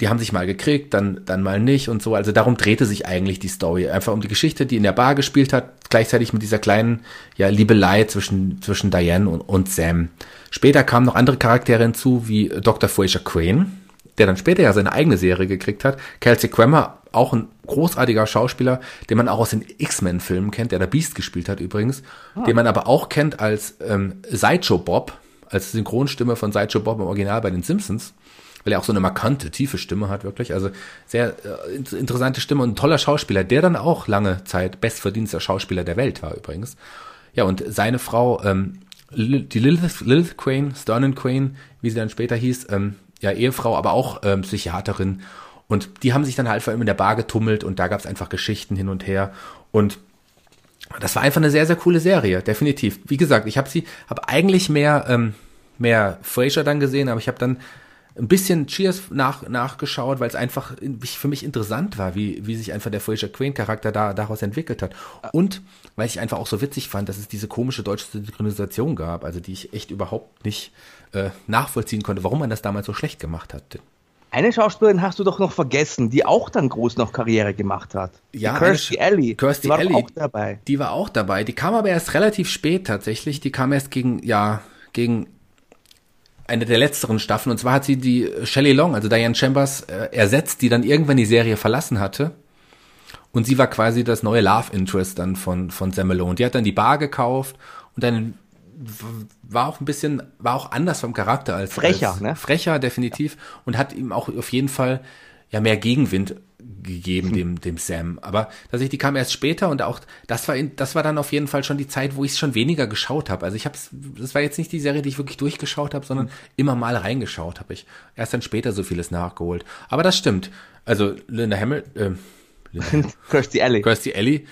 die haben sich mal gekriegt, dann, dann mal nicht und so. Also darum drehte sich eigentlich die Story. Einfach um die Geschichte, die in der Bar gespielt hat, gleichzeitig mit dieser kleinen ja, Liebelei zwischen, zwischen Diane und, und Sam. Später kamen noch andere Charaktere hinzu, wie Dr. Fraser Crane, der dann später ja seine eigene Serie gekriegt hat. Kelsey Grammer, auch ein großartiger Schauspieler, den man auch aus den X-Men-Filmen kennt, der da Beast gespielt hat übrigens, den man aber auch kennt als ähm, Sideshow Bob, als Synchronstimme von Sideshow Bob im Original bei den Simpsons weil er auch so eine markante, tiefe Stimme hat, wirklich. Also sehr äh, in- interessante Stimme und ein toller Schauspieler, der dann auch lange Zeit bestverdienster Schauspieler der Welt war übrigens. Ja, und seine Frau, ähm, die Lilith, Lilith Crane, Sternen Crane, wie sie dann später hieß, ähm, ja, Ehefrau, aber auch ähm, Psychiaterin. Und die haben sich dann halt vor allem in der Bar getummelt und da gab es einfach Geschichten hin und her. Und das war einfach eine sehr, sehr coole Serie, definitiv. Wie gesagt, ich habe sie, habe eigentlich mehr, ähm, mehr Frasier dann gesehen, aber ich habe dann ein bisschen Cheers nach, nachgeschaut, weil es einfach in- für mich interessant war, wie, wie sich einfach der Fraser Crane Charakter da, daraus entwickelt hat. Und weil ich einfach auch so witzig fand, dass es diese komische deutsche Synchronisation gab, also die ich echt überhaupt nicht äh, nachvollziehen konnte, warum man das damals so schlecht gemacht hat. Eine Schauspielerin hast du doch noch vergessen, die auch dann groß noch Karriere gemacht hat. Ja, die Kirstie Alley. Kirstie die war Alley. auch dabei. Die war auch dabei. Die kam aber erst relativ spät tatsächlich. Die kam erst gegen, ja, gegen eine der letzteren Staffeln. Und zwar hat sie die Shelley Long, also Diane Chambers, äh, ersetzt, die dann irgendwann die Serie verlassen hatte. Und sie war quasi das neue Love Interest dann von, von Sam Malone. Die hat dann die Bar gekauft und dann war auch ein bisschen, war auch anders vom Charakter als frecher, als, ne? Frecher definitiv und hat ihm auch auf jeden Fall ja mehr Gegenwind gegeben dem dem Sam. Aber tatsächlich, die kam erst später und auch das war in, das war dann auf jeden Fall schon die Zeit, wo ich es schon weniger geschaut habe. Also ich habe das war jetzt nicht die Serie, die ich wirklich durchgeschaut habe, sondern mhm. immer mal reingeschaut habe ich. Erst dann später so vieles nachgeholt. Aber das stimmt. Also Linda Hamilton, äh, *laughs* Kirstie Alley. Kirstie Alley.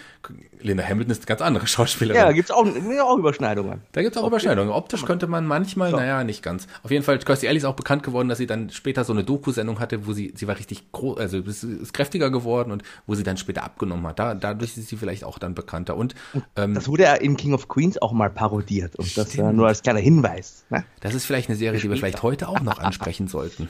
Linda Hamilton ist eine ganz andere Schauspielerin. Ja, da gibt's auch, auch Überschneidungen. Da gibt's auch okay. Überschneidungen. Optisch könnte man manchmal, so. naja, nicht ganz. Auf jeden Fall, Kirstie Alley ist auch bekannt geworden, dass sie dann später so eine Doku-Sendung hatte, wo sie, sie war richtig groß, also ist, kräftiger geworden und wo sie dann später abgenommen hat. Da, dadurch ist sie vielleicht auch dann bekannter. Und, ähm, das wurde ja in King of Queens auch mal parodiert. Und stimmt. das äh, nur als kleiner Hinweis. Ne? Das ist vielleicht eine Serie, die wir vielleicht heute auch noch ansprechen sollten.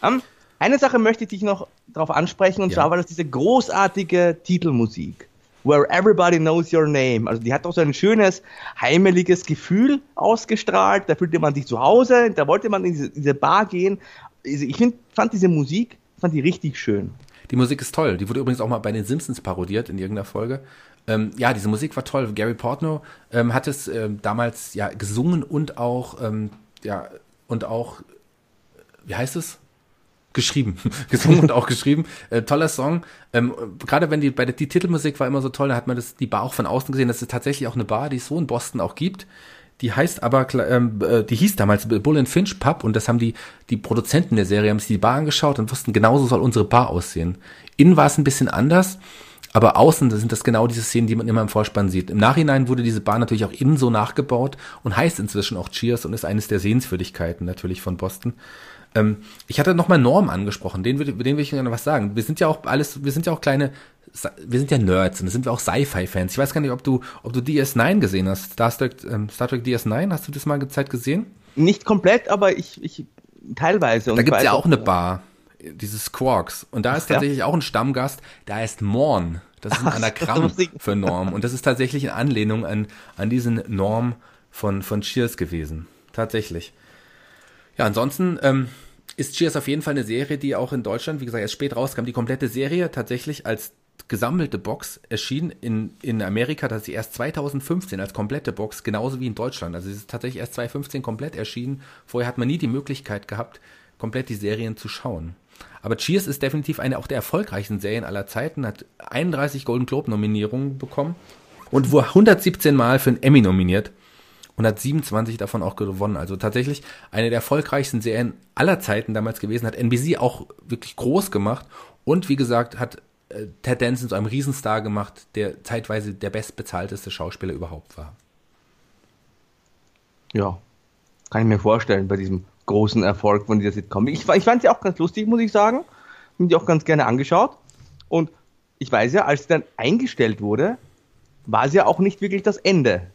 Um, eine Sache möchte ich dich noch darauf ansprechen, und ja. zwar war das diese großartige Titelmusik. Where Everybody Knows Your Name. Also die hat doch so ein schönes, heimeliges Gefühl ausgestrahlt. Da fühlte man sich zu Hause, da wollte man in diese, diese Bar gehen. Also ich find, fand diese Musik, fand die richtig schön. Die Musik ist toll. Die wurde übrigens auch mal bei den Simpsons parodiert in irgendeiner Folge. Ähm, ja, diese Musik war toll. Gary Portnow ähm, hat es ähm, damals ja gesungen und auch ähm, ja und auch wie heißt es? Geschrieben, *laughs* gesungen und auch geschrieben. Äh, toller Song. Ähm, Gerade wenn die bei der die Titelmusik war immer so toll, da hat man das die Bar auch von außen gesehen. Das ist tatsächlich auch eine Bar, die es so in Boston auch gibt. Die heißt aber, ähm, äh, die hieß damals Bull and Finch Pub und das haben die die Produzenten der Serie haben sich die Bar angeschaut und wussten genauso soll unsere Bar aussehen. Innen war es ein bisschen anders. Aber außen sind das genau diese Szenen, die man immer im Vorspann sieht. Im Nachhinein wurde diese Bar natürlich auch innen so nachgebaut und heißt inzwischen auch Cheers und ist eines der Sehenswürdigkeiten natürlich von Boston. Ähm, ich hatte nochmal Norm angesprochen, den, den will ich gerne was sagen. Wir sind ja auch alles, wir sind ja auch kleine, wir sind ja Nerds und sind wir auch Sci-Fi-Fans. Ich weiß gar nicht, ob du, ob du DS9 gesehen hast. Star Trek, ähm, Star Trek DS9, hast du das mal Zeit gesehen? Nicht komplett, aber ich, ich teilweise. da gibt's ja auch eine Bar, dieses Quarks. Und da ist tatsächlich ja? auch ein Stammgast, da heißt Morn. Das ist ein Anagramm für Norm. Und das ist tatsächlich in Anlehnung an, an diesen Norm von, von Cheers gewesen. Tatsächlich. Ja, ansonsten ähm, ist Cheers auf jeden Fall eine Serie, die auch in Deutschland, wie gesagt, erst spät rauskam. Die komplette Serie tatsächlich als gesammelte Box erschien in, in Amerika, dass sie erst 2015 als komplette Box, genauso wie in Deutschland. Also sie ist tatsächlich erst 2015 komplett erschienen. Vorher hat man nie die Möglichkeit gehabt, komplett die Serien zu schauen. Aber Cheers ist definitiv eine auch der erfolgreichsten Serien aller Zeiten, hat 31 Golden Globe Nominierungen bekommen und wurde 117 Mal für einen Emmy nominiert und hat 27 davon auch gewonnen. Also tatsächlich eine der erfolgreichsten Serien aller Zeiten damals gewesen, hat NBC auch wirklich groß gemacht und wie gesagt hat äh, Ted Danson zu einem Riesenstar gemacht, der zeitweise der bestbezahlteste Schauspieler überhaupt war. Ja, kann ich mir vorstellen bei diesem großen Erfolg von dieser Sitcom. Ich, ich fand sie auch ganz lustig, muss ich sagen. Bin die auch ganz gerne angeschaut. Und ich weiß ja, als sie dann eingestellt wurde, war sie ja auch nicht wirklich das Ende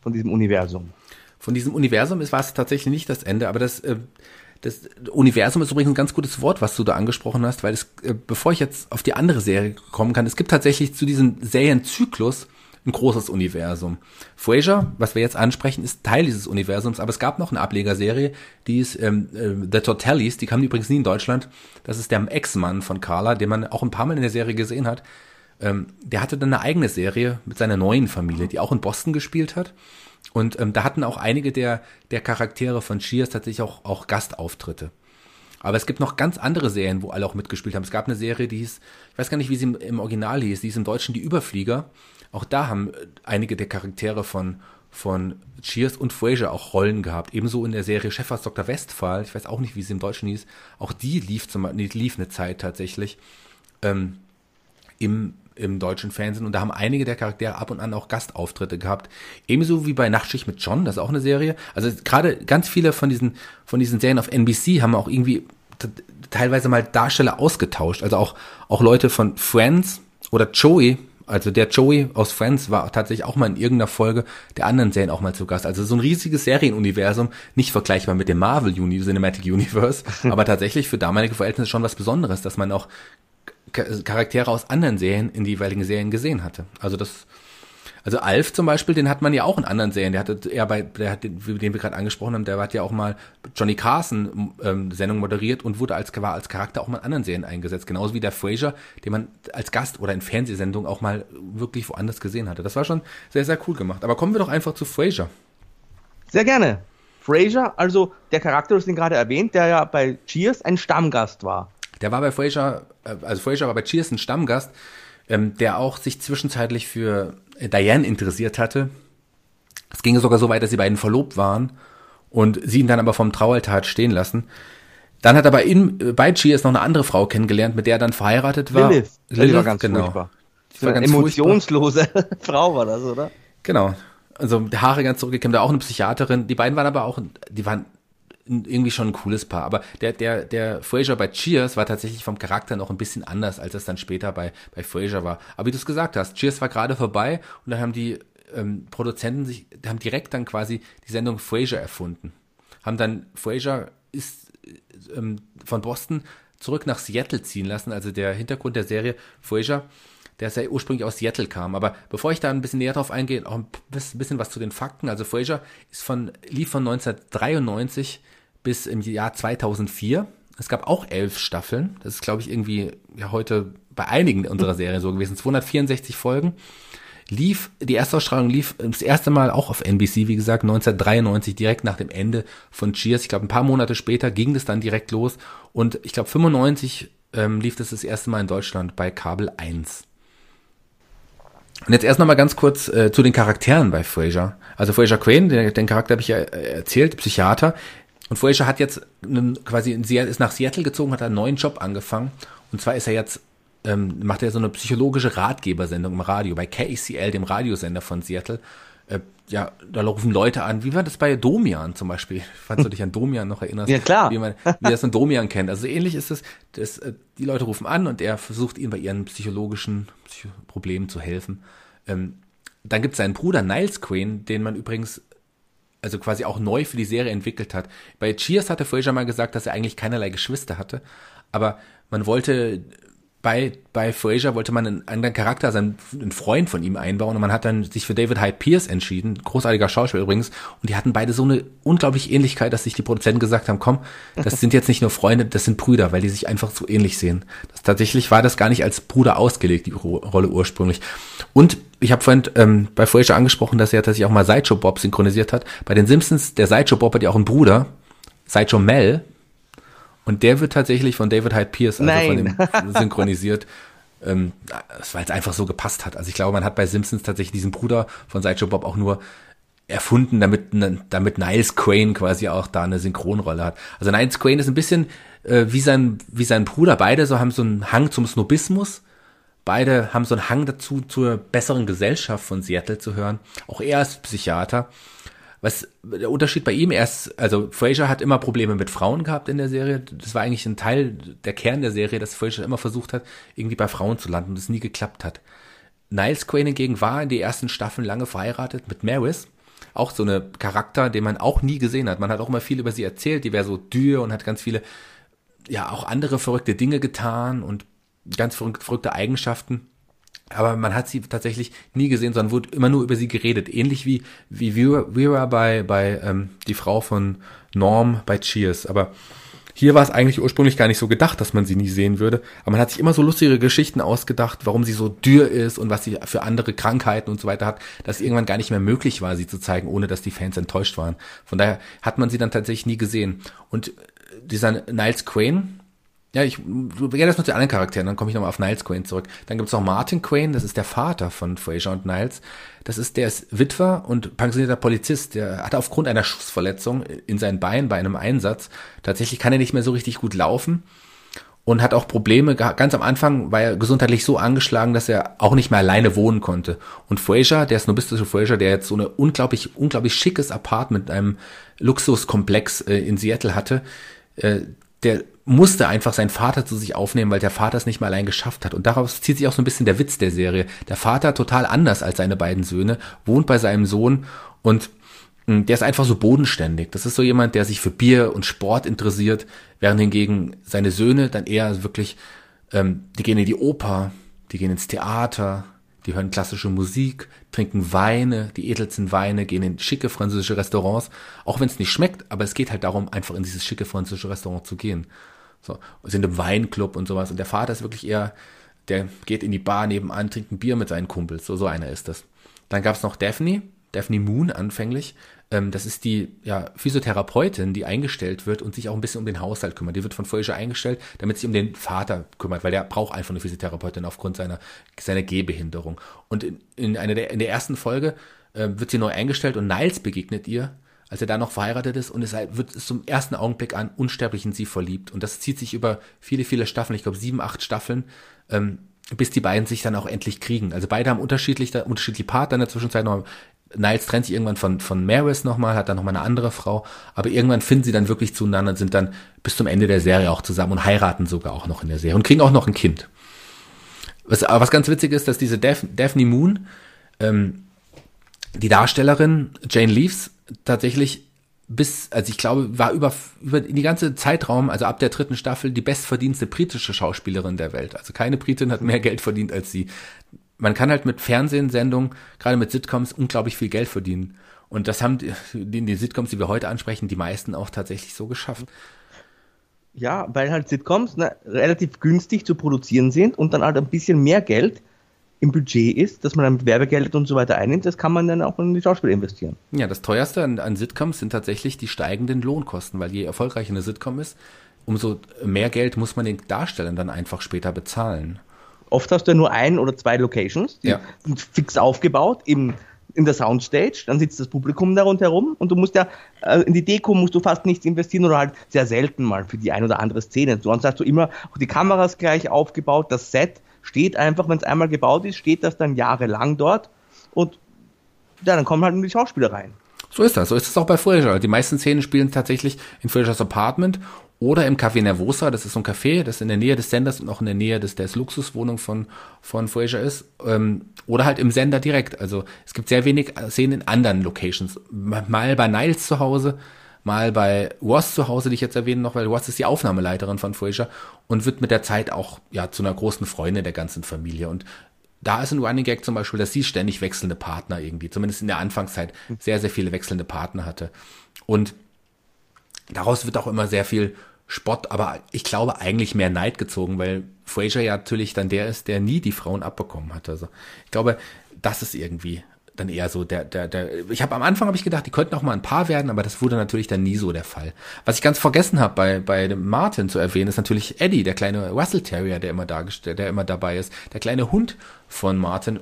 von diesem Universum. Von diesem Universum war es tatsächlich nicht das Ende, aber das, äh, das Universum ist übrigens ein ganz gutes Wort, was du da angesprochen hast, weil es, äh, bevor ich jetzt auf die andere Serie kommen kann, es gibt tatsächlich zu diesem Serienzyklus ein großes Universum. Frasier, was wir jetzt ansprechen, ist Teil dieses Universums, aber es gab noch eine Ablegerserie, die ist ähm, äh, The Tortellis, die kam übrigens nie in Deutschland. Das ist der Ex-Mann von Carla, den man auch ein paar Mal in der Serie gesehen hat. Ähm, der hatte dann eine eigene Serie mit seiner neuen Familie, die auch in Boston gespielt hat. Und ähm, da hatten auch einige der, der Charaktere von Cheers tatsächlich auch, auch Gastauftritte. Aber es gibt noch ganz andere Serien, wo alle auch mitgespielt haben. Es gab eine Serie, die hieß, ich weiß gar nicht, wie sie im, im Original hieß, die hieß im Deutschen Die Überflieger. Auch da haben äh, einige der Charaktere von, von Cheers und Frasier auch Rollen gehabt. Ebenso in der Serie Chefarzt Dr. Westphal, ich weiß auch nicht, wie sie im Deutschen hieß. Auch die lief, zum, lief eine Zeit tatsächlich ähm, im, im deutschen Fernsehen und da haben einige der Charaktere ab und an auch Gastauftritte gehabt. Ebenso wie bei Nachtschicht mit John, das ist auch eine Serie. Also gerade ganz viele von diesen, von diesen Serien auf NBC haben auch irgendwie teilweise mal Darsteller ausgetauscht. Also auch, auch Leute von Friends oder Joey, also der Joey aus Friends war tatsächlich auch mal in irgendeiner Folge der anderen Serien auch mal zu Gast. Also so ein riesiges Serienuniversum, nicht vergleichbar mit dem Marvel Cinematic Universe, *laughs* aber tatsächlich für damalige Verhältnisse schon was Besonderes, dass man auch Charaktere aus anderen Serien in die jeweiligen Serien gesehen hatte. Also das, also Alf zum Beispiel, den hat man ja auch in anderen Serien. Der hatte eher bei, der hat den, den wir gerade angesprochen haben, der hat ja auch mal Johnny Carson ähm, Sendung moderiert und wurde als war als Charakter auch mal in anderen Serien eingesetzt. Genauso wie der Fraser, den man als Gast oder in Fernsehsendungen auch mal wirklich woanders gesehen hatte. Das war schon sehr sehr cool gemacht. Aber kommen wir doch einfach zu Fraser. Sehr gerne. Fraser, also der Charakter, ihn gerade erwähnt, der ja bei Cheers ein Stammgast war. Der war bei Fraser, also Fraser war bei Cheers ein Stammgast, ähm, der auch sich zwischenzeitlich für äh, Diane interessiert hatte. Es ging sogar so weit, dass sie beiden verlobt waren und sie ihn dann aber vom Traualtar hat stehen lassen. Dann hat er bei, in, äh, bei Cheers noch eine andere Frau kennengelernt, mit der er dann verheiratet war. Lilith. Lilith, die war ganz genau. furchtbar. Die war eine ganz emotionslose *laughs* Frau war das, oder? Genau. Also Haare ganz zurückgekämmt, da auch eine Psychiaterin. Die beiden waren aber auch, die waren irgendwie schon ein cooles Paar. Aber der, der, der Fraser bei Cheers war tatsächlich vom Charakter noch ein bisschen anders, als es dann später bei, bei Fraser war. Aber wie du es gesagt hast, Cheers war gerade vorbei und dann haben die ähm, Produzenten sich, haben direkt dann quasi die Sendung Fraser erfunden. Haben dann Fraser ist ähm, von Boston zurück nach Seattle ziehen lassen. Also der Hintergrund der Serie Fraser, der ist ursprünglich aus Seattle kam. Aber bevor ich da ein bisschen näher drauf eingehe, auch ein bisschen was zu den Fakten. Also Fraser ist von, lief von 1993 bis im Jahr 2004. Es gab auch elf Staffeln. Das ist, glaube ich, irgendwie ja heute bei einigen unserer Serien so gewesen. 264 Folgen. Lief, die Erstausstrahlung lief das erste Mal auch auf NBC, wie gesagt, 1993, direkt nach dem Ende von Cheers. Ich glaube, ein paar Monate später ging das dann direkt los. Und ich glaube, 95 ähm, lief das das erste Mal in Deutschland bei Kabel 1. Und jetzt erst nochmal ganz kurz äh, zu den Charakteren bei Fraser. Also Fraser Crane, den, den Charakter habe ich ja äh, erzählt, Psychiater. Und Fraser hat jetzt einen, quasi in Seattle, ist nach Seattle gezogen, hat einen neuen Job angefangen. Und zwar ist er jetzt, ähm, macht er so eine psychologische Ratgebersendung im Radio bei KCL, dem Radiosender von Seattle. Äh, ja, da rufen Leute an. Wie war das bei Domian zum Beispiel? *laughs* Falls du dich an Domian noch erinnerst. Ja, klar. Wie man, wie das von Domian kennt. Also ähnlich ist es, dass, äh, die Leute rufen an und er versucht ihnen bei ihren psychologischen Psycho Problemen zu helfen. Ähm, dann gibt es seinen Bruder Niles Quinn, den man übrigens also quasi auch neu für die Serie entwickelt hat. Bei Cheers hatte Fraser mal gesagt, dass er eigentlich keinerlei Geschwister hatte, aber man wollte bei, bei Fraser wollte man einen anderen Charakter, also einen, Freund von ihm einbauen und man hat dann sich für David Hyde Pierce entschieden, großartiger Schauspieler übrigens, und die hatten beide so eine unglaubliche Ähnlichkeit, dass sich die Produzenten gesagt haben, komm, das sind jetzt nicht nur Freunde, das sind Brüder, weil die sich einfach so ähnlich sehen. Das, tatsächlich war das gar nicht als Bruder ausgelegt, die Rolle ursprünglich. Und ich habe vorhin ähm, bei Fraser angesprochen, dass er tatsächlich auch mal Sideshow Bob synchronisiert hat. Bei den Simpsons, der Sideshow Bob hat ja auch einen Bruder, Sideshow Mel, und der wird tatsächlich von David Hyde Pierce, also Nein. von dem *laughs* synchronisiert. Ähm, weil es einfach so gepasst hat. Also ich glaube, man hat bei Simpsons tatsächlich diesen Bruder von Sideshow Bob auch nur erfunden, damit, damit Niles Crane quasi auch da eine Synchronrolle hat. Also Niles Crane ist ein bisschen äh, wie, sein, wie sein Bruder. Beide so haben so einen Hang zum Snobismus. Beide haben so einen Hang dazu, zur besseren Gesellschaft von Seattle zu hören. Auch er ist Psychiater. Was der Unterschied bei ihm erst, also Fraser hat immer Probleme mit Frauen gehabt in der Serie. Das war eigentlich ein Teil der Kern der Serie, dass Fraser immer versucht hat, irgendwie bei Frauen zu landen und es nie geklappt hat. Niles Crane hingegen war in die ersten Staffeln lange verheiratet mit Maris. Auch so eine Charakter, den man auch nie gesehen hat. Man hat auch immer viel über sie erzählt. Die wäre so dürr und hat ganz viele, ja, auch andere verrückte Dinge getan und ganz verrückte Eigenschaften. Aber man hat sie tatsächlich nie gesehen, sondern wurde immer nur über sie geredet. Ähnlich wie, wie Vera bei, bei ähm, die Frau von Norm bei Cheers. Aber hier war es eigentlich ursprünglich gar nicht so gedacht, dass man sie nie sehen würde. Aber man hat sich immer so lustige Geschichten ausgedacht, warum sie so dürr ist und was sie für andere Krankheiten und so weiter hat, dass irgendwann gar nicht mehr möglich war, sie zu zeigen, ohne dass die Fans enttäuscht waren. Von daher hat man sie dann tatsächlich nie gesehen. Und dieser Niles Crane, ja, ich gehe das nur zu anderen Charakteren, dann komme ich nochmal auf Niles Quain zurück. Dann gibt es noch Martin Quain, das ist der Vater von Fraser und Niles. Das ist, der ist Witwer und pensionierter Polizist. Der hatte aufgrund einer Schussverletzung in sein Bein bei einem Einsatz, tatsächlich kann er nicht mehr so richtig gut laufen und hat auch Probleme. Ganz am Anfang war er gesundheitlich so angeschlagen, dass er auch nicht mehr alleine wohnen konnte. Und Fraser, der snobistische Fraser, der jetzt so eine unglaublich, unglaublich schickes Apartment mit einem Luxuskomplex äh, in Seattle hatte, äh, der musste einfach seinen Vater zu sich aufnehmen, weil der Vater es nicht mal allein geschafft hat. Und daraus zieht sich auch so ein bisschen der Witz der Serie. Der Vater, total anders als seine beiden Söhne, wohnt bei seinem Sohn und mh, der ist einfach so bodenständig. Das ist so jemand, der sich für Bier und Sport interessiert, während hingegen seine Söhne dann eher wirklich, ähm, die gehen in die Oper, die gehen ins Theater, die hören klassische Musik, trinken Weine, die edelsten Weine, gehen in schicke französische Restaurants, auch wenn es nicht schmeckt, aber es geht halt darum, einfach in dieses schicke französische Restaurant zu gehen. So, sind im Weinclub und sowas. Und der Vater ist wirklich eher, der geht in die Bar nebenan, trinkt ein Bier mit seinen Kumpels. So, so einer ist das. Dann gab's noch Daphne, Daphne Moon anfänglich. Ähm, das ist die ja, Physiotherapeutin, die eingestellt wird und sich auch ein bisschen um den Haushalt kümmert. Die wird von Frasier eingestellt, damit sie um den Vater kümmert, weil der braucht einfach eine Physiotherapeutin aufgrund seiner, seiner Gehbehinderung. Und in, in, einer der, in der ersten Folge äh, wird sie neu eingestellt und Niles begegnet ihr als er da noch verheiratet ist und es wird zum ersten Augenblick an unsterblich in sie verliebt. Und das zieht sich über viele, viele Staffeln, ich glaube sieben, acht Staffeln, ähm, bis die beiden sich dann auch endlich kriegen. Also beide haben unterschiedlich, unterschiedliche Partner in der Zwischenzeit noch. Niles trennt sich irgendwann von, von Maris nochmal, hat dann nochmal eine andere Frau, aber irgendwann finden sie dann wirklich zueinander und sind dann bis zum Ende der Serie auch zusammen und heiraten sogar auch noch in der Serie und kriegen auch noch ein Kind. Was, aber was ganz witzig ist, dass diese Daphne Moon, ähm, die Darstellerin Jane Leaves, tatsächlich bis, also ich glaube, war über, über die ganze Zeitraum, also ab der dritten Staffel, die bestverdienste britische Schauspielerin der Welt. Also keine Britin hat mehr Geld verdient als sie. Man kann halt mit Fernsehsendungen, gerade mit Sitcoms, unglaublich viel Geld verdienen. Und das haben die, die, Sitcoms, die wir heute ansprechen, die meisten auch tatsächlich so geschafft. Ja, weil halt Sitcoms na, relativ günstig zu produzieren sind und dann halt ein bisschen mehr Geld im Budget ist, dass man dann mit Werbegeld und so weiter einnimmt, das kann man dann auch in die Schauspieler investieren. Ja, das teuerste an, an Sitcoms sind tatsächlich die steigenden Lohnkosten, weil je erfolgreicher eine Sitcom ist, umso mehr Geld muss man den Darstellern dann einfach später bezahlen. Oft hast du ja nur ein oder zwei Locations, die Ja. sind fix aufgebaut im, in der Soundstage, dann sitzt das Publikum da rundherum und du musst ja, äh, in die Deko musst du fast nichts investieren oder halt sehr selten mal für die ein oder andere Szene. Sonst hast du immer auch die Kameras gleich aufgebaut, das Set steht einfach, wenn es einmal gebaut ist, steht das dann jahrelang dort und ja, dann kommen halt nur die Schauspieler rein. So ist das. So ist es auch bei Frasier. Die meisten Szenen spielen tatsächlich in Frasers Apartment oder im Café Nervosa. Das ist so ein Café, das in der Nähe des Senders und auch in der Nähe des, des Luxuswohnung von, von Frasier ist. Ähm, oder halt im Sender direkt. Also es gibt sehr wenig Szenen in anderen Locations. Mal bei Niles zu Hause, mal bei Ross zu Hause, die ich jetzt erwähne noch, weil Ross ist die Aufnahmeleiterin von Frasier und wird mit der Zeit auch ja zu einer großen Freundin der ganzen Familie. Und da ist ein Running Gag zum Beispiel, dass sie ständig wechselnde Partner irgendwie, zumindest in der Anfangszeit, sehr, sehr viele wechselnde Partner hatte. Und daraus wird auch immer sehr viel Spott, aber ich glaube eigentlich mehr Neid gezogen, weil Fraser ja natürlich dann der ist, der nie die Frauen abbekommen hat. Also ich glaube, das ist irgendwie dann eher so der, der, der. Ich habe am Anfang habe ich gedacht, die könnten auch mal ein Paar werden, aber das wurde natürlich dann nie so der Fall. Was ich ganz vergessen habe bei bei dem Martin zu erwähnen, ist natürlich Eddie, der kleine Russell Terrier, der immer dargestellt, der immer dabei ist, der kleine Hund von Martin,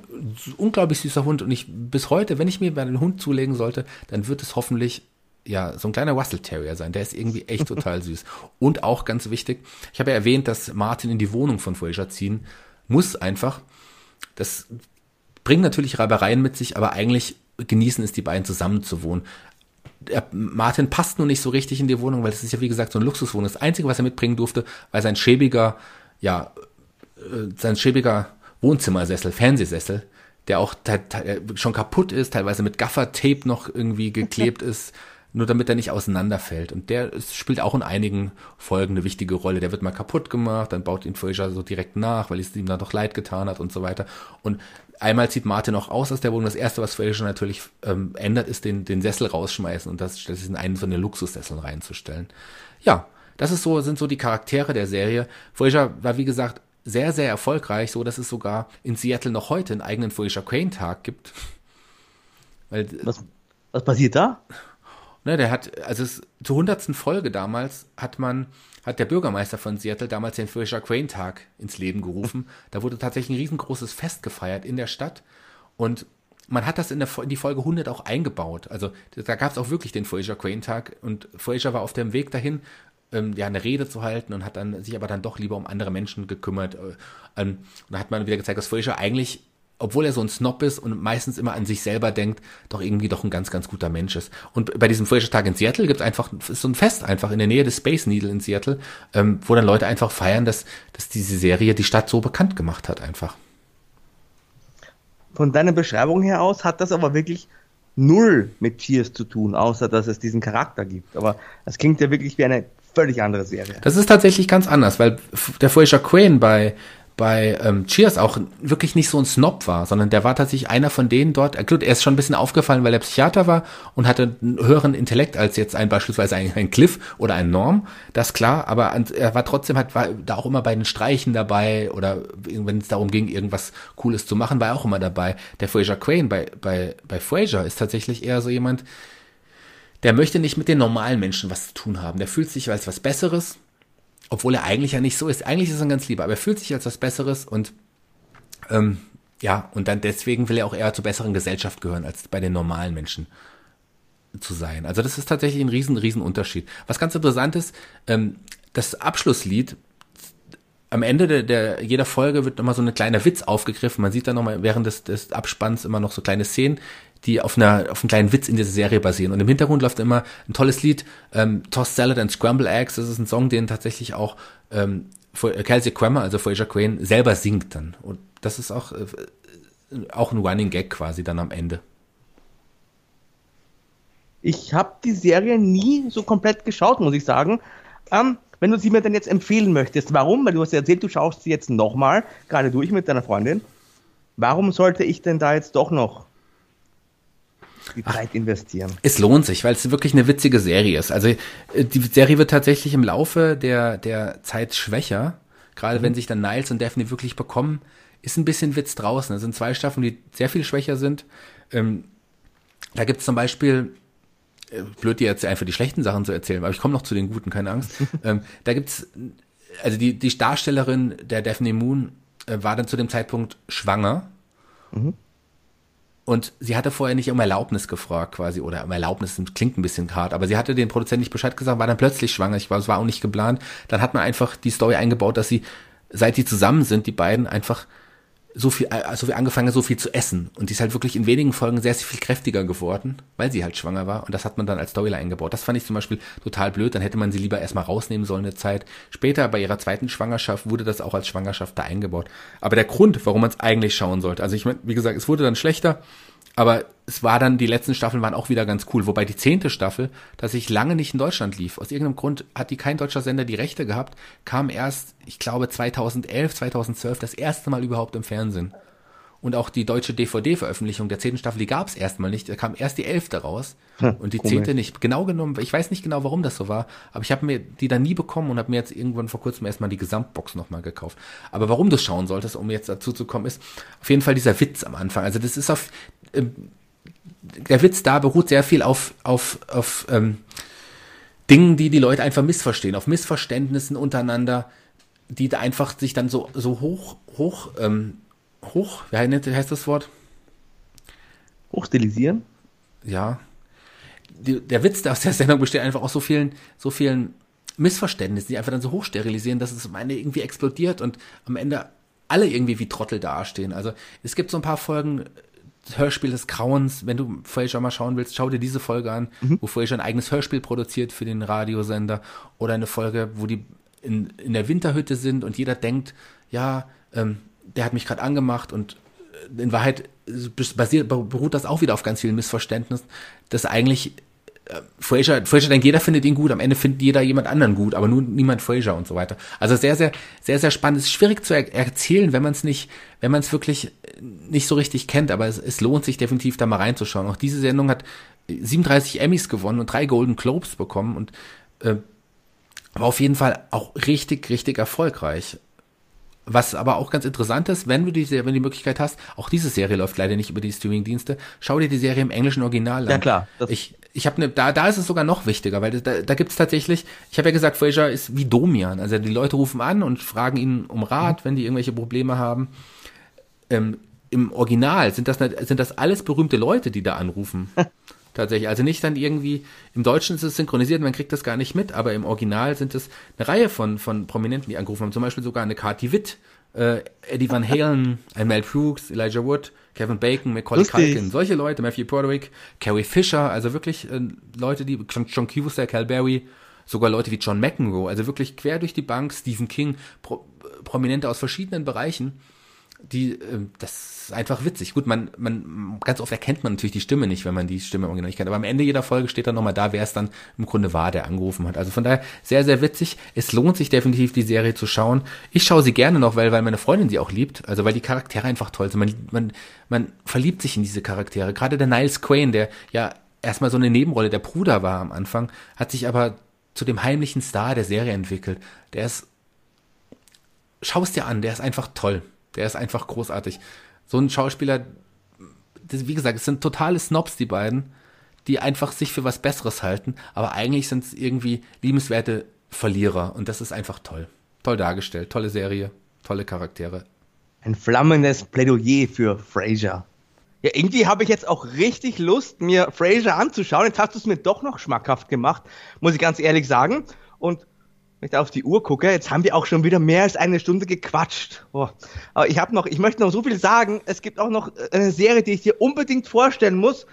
unglaublich süßer Hund und ich bis heute, wenn ich mir einen Hund zulegen sollte, dann wird es hoffentlich ja, so ein kleiner Russell Terrier sein. Der ist irgendwie echt *laughs* total süß. Und auch ganz wichtig, ich habe ja erwähnt, dass Martin in die Wohnung von Fraser ziehen muss einfach. Das bringt natürlich Reibereien mit sich, aber eigentlich genießen es die beiden zusammen zu wohnen. Der Martin passt nur nicht so richtig in die Wohnung, weil es ist ja wie gesagt so ein Luxuswohnung. Das Einzige, was er mitbringen durfte, war sein schäbiger, ja, äh, sein schäbiger Wohnzimmersessel, Fernsehsessel, der auch te- schon kaputt ist, teilweise mit Gaffer-Tape noch irgendwie geklebt ist, nur damit er nicht auseinanderfällt. Und der spielt auch in einigen Folgen eine wichtige Rolle. Der wird mal kaputt gemacht, dann baut ihn Fraser so direkt nach, weil es ihm dann doch leid getan hat und so weiter. Und einmal zieht Martin auch aus aus der Wohnung. Das erste, was Fraser natürlich ähm, ändert, ist den, den Sessel rausschmeißen und das, in einen von den Luxussesseln reinzustellen. Ja, das ist so, sind so die Charaktere der Serie. Fraser war, wie gesagt, sehr, sehr erfolgreich, so dass es sogar in Seattle noch heute einen eigenen Fraser Crane Tag gibt. Weil Was, was passiert da? Ne, der hat, also es, zur hundertsten Folge damals hat man, hat der Bürgermeister von Seattle damals den Fraser Crane Tag ins Leben gerufen. Da wurde tatsächlich ein riesengroßes Fest gefeiert in der Stadt und man hat das in, der, in die Folge 100 auch eingebaut. Also da gab es auch wirklich den Fraser Crane Tag und Fraser war auf dem Weg dahin, ähm, ja, eine Rede zu halten und hat dann sich aber dann doch lieber um andere Menschen gekümmert. Äh, ähm, und da hat man wieder gezeigt, dass Fraser eigentlich obwohl er so ein Snob ist und meistens immer an sich selber denkt, doch irgendwie doch ein ganz, ganz guter Mensch ist. Und bei diesem Fraser-Tag in Seattle gibt es einfach, ist so ein Fest einfach in der Nähe des Space Needle in Seattle, ähm, wo dann Leute einfach feiern, dass, dass diese Serie die Stadt so bekannt gemacht hat einfach. Von deiner Beschreibung her aus hat das aber wirklich null mit Cheers zu tun, außer dass es diesen Charakter gibt. Aber das klingt ja wirklich wie eine völlig andere Serie. Das ist tatsächlich ganz anders, weil der Fraser Crane bei bei ähm, Cheers auch wirklich nicht so ein Snob war, sondern der war tatsächlich einer von denen dort. äh, Gut, er ist schon ein bisschen aufgefallen, weil er Psychiater war und hatte einen höheren Intellekt als jetzt ein beispielsweise ein, ein Cliff oder ein Norm, das klar, aber er war trotzdem halt war da auch immer bei den Streichen dabei oder wenn es darum ging, irgendwas Cooles zu machen, war er auch immer dabei. Der Fraser Crane bei bei bei Fraser ist tatsächlich eher so jemand, der möchte nicht mit den normalen Menschen was zu tun haben. Der fühlt sich als was Besseres, obwohl er eigentlich ja nicht so ist. Eigentlich ist er ganz lieber, aber er fühlt sich als was Besseres und ähm, ja, und dann deswegen will er auch eher zur besseren Gesellschaft gehören, als bei den normalen Menschen zu sein. Also das ist tatsächlich ein riesen, riesen Unterschied. Was ganz interessant ist, ähm, das Abschlusslied, am Ende der, der jeder Folge wird nochmal so ein kleiner Witz aufgegriffen. Man sieht dann nochmal während des, des Abspanns immer noch so kleine Szenen, die auf einer auf einem kleinen Witz in dieser Serie basieren. Und im Hintergrund läuft immer ein tolles Lied, ähm, Toss Salad and Scramble Eggs. Das ist ein Song, den tatsächlich auch ähm, Kelsey Grammer, also Fraser Crane, selber singt dann. Und das ist auch, äh, auch ein Running Gag quasi dann am Ende. Ich habe die Serie nie so komplett geschaut, muss ich sagen. Ähm, wenn du sie mir dann jetzt empfehlen möchtest, warum? Weil du hast ja erzählt, du schaust sie jetzt nochmal, gerade durch mit deiner Freundin. Warum sollte ich denn da jetzt doch noch die Zeit investieren? Es lohnt sich, weil es wirklich eine witzige Serie ist. Also äh, die Serie wird tatsächlich im Laufe der, der Zeit schwächer. Gerade mhm. wenn sich dann Niles und Daphne wirklich bekommen, ist ein bisschen Witz draußen. Es sind zwei Staffeln, die sehr viel schwächer sind. Ähm, da gibt es zum Beispiel äh, blöd dir jetzt einfach die schlechten Sachen zu erzählen, aber ich komme noch zu den guten, keine Angst. *laughs* ähm, da gibt's, also die, die Darstellerin der Daphne Moon äh, war dann zu dem Zeitpunkt schwanger. Mhm. Und sie hatte vorher nicht um Erlaubnis gefragt, quasi, oder um Erlaubnis klingt ein bisschen hart, aber sie hatte den Produzenten nicht Bescheid gesagt, war dann plötzlich schwanger. Ich war, es war auch nicht geplant. Dann hat man einfach die Story eingebaut, dass sie, seit die zusammen sind, die beiden einfach so viel, also wir angefangen so viel zu essen. Und die ist halt wirklich in wenigen Folgen sehr, sehr viel kräftiger geworden, weil sie halt schwanger war. Und das hat man dann als Storyline eingebaut. Das fand ich zum Beispiel total blöd. Dann hätte man sie lieber erstmal rausnehmen sollen eine Zeit. Später bei ihrer zweiten Schwangerschaft wurde das auch als Schwangerschaft da eingebaut. Aber der Grund, warum man es eigentlich schauen sollte, also ich meine, wie gesagt, es wurde dann schlechter. Aber es war dann, die letzten Staffeln waren auch wieder ganz cool. Wobei die zehnte Staffel, dass ich lange nicht in Deutschland lief. Aus irgendeinem Grund hat die kein deutscher Sender die Rechte gehabt, kam erst, ich glaube, 2011, 2012 das erste Mal überhaupt im Fernsehen. Und auch die deutsche DVD-Veröffentlichung der zehnten Staffel, die gab es erstmal nicht. Da kam erst die elfte raus hm, und die zehnte nicht. Genau genommen, ich weiß nicht genau, warum das so war, aber ich habe mir die dann nie bekommen und habe mir jetzt irgendwann vor kurzem erstmal die Gesamtbox nochmal gekauft. Aber warum du schauen solltest, um jetzt dazu zu kommen, ist auf jeden Fall dieser Witz am Anfang. Also das ist auf, der Witz da beruht sehr viel auf, auf, auf ähm, Dingen, die die Leute einfach missverstehen, auf Missverständnissen untereinander, die da einfach sich dann so, so hoch, hoch, ähm, hoch, wie heißt das Wort? Hochstilisieren? Ja. Die, der Witz aus der Sendung besteht einfach aus so vielen, so vielen Missverständnissen, die einfach dann so hochsterilisieren, dass es am Ende irgendwie explodiert und am Ende alle irgendwie wie Trottel dastehen. Also es gibt so ein paar Folgen, Hörspiel des Grauens. Wenn du Frasier mal schauen willst, schau dir diese Folge an, mhm. wo Frasier ein eigenes Hörspiel produziert für den Radiosender. Oder eine Folge, wo die in, in der Winterhütte sind und jeder denkt, ja, ähm, der hat mich gerade angemacht und äh, in Wahrheit basiert, beruht das auch wieder auf ganz vielen Missverständnissen, dass eigentlich äh, Fraser, Fraser denkt, jeder findet ihn gut, am Ende findet jeder jemand anderen gut, aber nur niemand Fraser und so weiter. Also sehr, sehr, sehr, sehr spannend. Es ist schwierig zu er erzählen, wenn man es nicht, wenn man es wirklich nicht so richtig kennt, aber es, es lohnt sich definitiv da mal reinzuschauen. Auch diese Sendung hat 37 Emmys gewonnen und drei Golden Globes bekommen und äh, war auf jeden Fall auch richtig, richtig erfolgreich. Was aber auch ganz interessant ist, wenn du die, wenn du die Möglichkeit hast, auch diese Serie läuft leider nicht über die Streaming-Dienste, schau dir die Serie im englischen Original an. Ja klar. Ich, ich habe ne, da, da ist es sogar noch wichtiger, weil da, da gibt es tatsächlich, ich habe ja gesagt, Fraser ist wie Domian. Also die Leute rufen an und fragen ihn um Rat, mhm. wenn die irgendwelche Probleme haben. Ähm, Im Original sind das, sind das alles berühmte Leute, die da anrufen. *laughs* tatsächlich. Also nicht dann irgendwie, im Deutschen ist es synchronisiert, man kriegt das gar nicht mit, aber im Original sind es eine Reihe von, von Prominenten, die angerufen haben. Zum Beispiel sogar eine Cathy Witt, äh, Eddie Van Halen, ein Mel Brooks, Elijah Wood, Kevin Bacon, Macaulay Culkin, solche Leute, Matthew Broderick, Carrie Fisher, also wirklich äh, Leute, die, John, John Cusack, Cal Berry, sogar Leute wie John McEnroe, also wirklich quer durch die Bank, Stephen King, Pro, Prominente aus verschiedenen Bereichen die, äh, das ist einfach witzig. Gut, man, man, ganz oft erkennt man natürlich die Stimme nicht, wenn man die Stimme im Original nicht kennt. Aber am Ende jeder Folge steht dann nochmal da, wer es dann im Grunde war, der angerufen hat. Also von daher sehr, sehr witzig. Es lohnt sich definitiv, die Serie zu schauen. Ich schaue sie gerne noch, weil, weil meine Freundin sie auch liebt. Also weil die Charaktere einfach toll sind. Man, man, man verliebt sich in diese Charaktere. Gerade der Niles Quain, der ja erstmal so eine Nebenrolle der Bruder war am Anfang, hat sich aber zu dem heimlichen Star der Serie entwickelt. Der ist, schau es dir an, der ist einfach toll. Der ist einfach großartig. So ein Schauspieler, das, wie gesagt, es sind totale Snobs, die beiden. die einfach sich für was Besseres halten, aber eigentlich sind es irgendwie liebenswerte Verlierer und das ist einfach toll. Toll dargestellt, tolle Serie, tolle Charaktere. Ein flammendes Plädoyer für Frasier. Ja, irgendwie habe ich jetzt auch richtig Lust, mir Frasier anzuschauen. Jetzt hast du es mir doch noch schmackhaft gemacht, muss ich ganz ehrlich sagen. Und wenn ich da auf die Uhr gucke, jetzt haben wir auch schon wieder mehr als eine Stunde gequatscht. Oh. Aber ich habe noch, ich möchte noch so viel sagen. Es gibt auch noch eine Serie, die ich dir unbedingt vorstellen muss.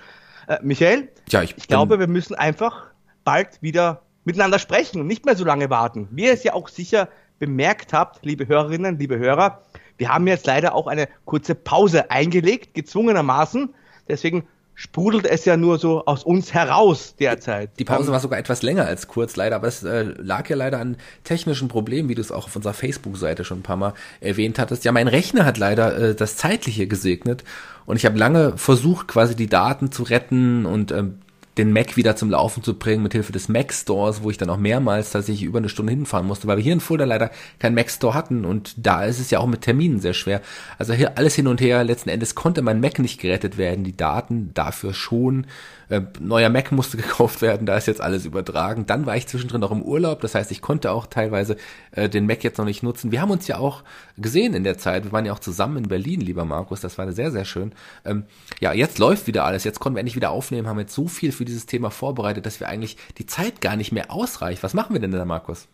Äh, Michael, ja, ich, ich glaube, wir müssen einfach bald wieder miteinander sprechen und nicht mehr so lange warten. Wie ihr es ja auch sicher bemerkt habt, liebe Hörerinnen, liebe Hörer, wir haben jetzt leider auch eine kurze Pause eingelegt, gezwungenermaßen. Deswegen sprudelt es ja nur so aus uns heraus derzeit. Die Pause war sogar etwas länger als kurz, leider, aber es äh, lag ja leider an technischen Problemen, wie du es auch auf unserer Facebook-Seite schon ein paar Mal erwähnt hattest. Ja, mein Rechner hat leider äh, das Zeitliche gesegnet und ich habe lange versucht, quasi die Daten zu retten und ähm, den Mac wieder zum Laufen zu bringen mit Hilfe des Mac Stores, wo ich dann auch mehrmals tatsächlich über eine Stunde hinfahren musste, weil wir hier in Fulda leider keinen Mac Store hatten und da ist es ja auch mit Terminen sehr schwer. Also hier alles hin und her, letzten Endes konnte mein Mac nicht gerettet werden, die Daten dafür schon. Äh, neuer Mac musste *laughs* gekauft werden, da ist jetzt alles übertragen. Dann war ich zwischendrin noch im Urlaub, das heißt, ich konnte auch teilweise äh, den Mac jetzt noch nicht nutzen. Wir haben uns ja auch gesehen in der Zeit, wir waren ja auch zusammen in Berlin, lieber Markus, das war sehr, sehr schön. Ähm, ja, jetzt läuft wieder alles, jetzt konnten wir endlich wieder aufnehmen, haben jetzt so viel für dieses Thema vorbereitet, dass wir eigentlich die Zeit gar nicht mehr ausreicht. Was machen wir denn da, Markus?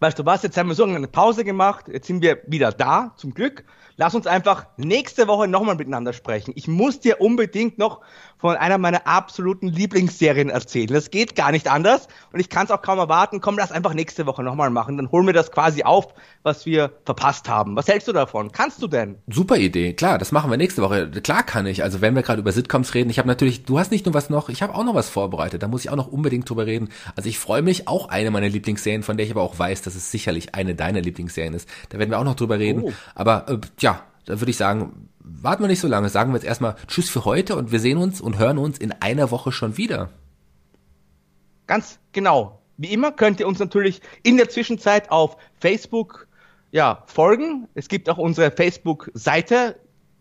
Weißt du was, jetzt haben wir so eine Pause gemacht, jetzt sind wir wieder da, zum Glück. Lass uns einfach nächste Woche nochmal miteinander sprechen. Ich muss dir unbedingt noch von einer meiner absoluten Lieblingsserien erzählen. Das geht gar nicht anders und ich kann es auch kaum erwarten. Komm, lass einfach nächste Woche nochmal machen. Dann holen wir das quasi auf, was wir verpasst haben. Was hältst du davon? Kannst du denn? Super Idee. Klar, das machen wir nächste Woche. Klar kann ich. Also wenn wir gerade über Sitcoms reden, ich habe natürlich, du hast nicht nur was noch, ich habe auch noch was vorbereitet. Da muss ich auch noch unbedingt drüber reden. Also ich freue mich auch eine meiner Lieblingsserien, von der ich aber auch weiß, dass es sicherlich eine deiner Lieblingsserien ist. Da werden wir auch noch drüber reden. Oh. Aber äh, ja, da würde ich sagen, warten wir nicht so lange. Sagen wir jetzt erstmal Tschüss für heute und wir sehen uns und hören uns in einer Woche schon wieder. Ganz genau. Wie immer könnt ihr uns natürlich in der Zwischenzeit auf Facebook ja, folgen. Es gibt auch unsere Facebook-Seite,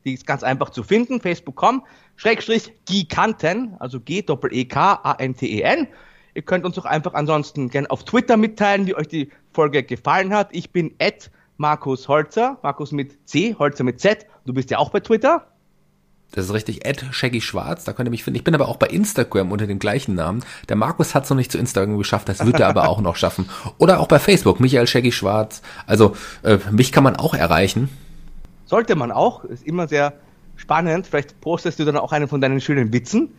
die ist ganz einfach zu finden, facebook.com, Schrägstrich Giganten, also G-E-K-A-N-T-E-N. Ihr könnt uns auch einfach ansonsten gerne auf Twitter mitteilen, wie euch die Folge gefallen hat. Ich bin at Markus Holzer, Markus mit C, Holzer mit Z. Du bist ja auch bei Twitter. Das ist richtig, Ed Shaggy Schwarz, da könnt ihr mich finden. Ich bin aber auch bei Instagram unter dem gleichen Namen. Der Markus hat es noch nicht zu Instagram geschafft, das wird er aber auch noch schaffen. Oder auch bei Facebook, Michael Shaggy Schwarz. Also äh, mich kann man auch erreichen. Sollte man auch, ist immer sehr spannend. Vielleicht postest du dann auch einen von deinen schönen Witzen.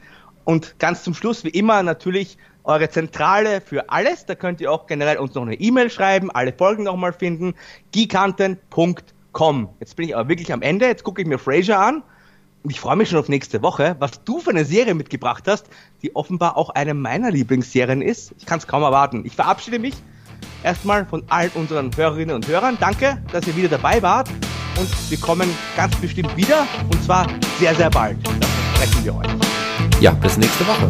Und ganz zum Schluss, wie immer, natürlich eure Zentrale für alles. Da könnt ihr auch generell uns noch eine E-Mail schreiben, alle Folgen nochmal finden. giganten.com. Jetzt bin ich aber wirklich am Ende. Jetzt gucke ich mir Frasier an. Und ich freue mich schon auf nächste Woche, was du für eine Serie mitgebracht hast, die offenbar auch eine meiner Lieblingsserien ist. Ich kann es kaum erwarten. Ich verabschiede mich erstmal von allen unseren Hörerinnen und Hörern. Danke, dass ihr wieder dabei wart. Und wir kommen ganz bestimmt wieder. Und zwar sehr, sehr bald. Das versprechen wir euch. Ja, bis nächste Woche.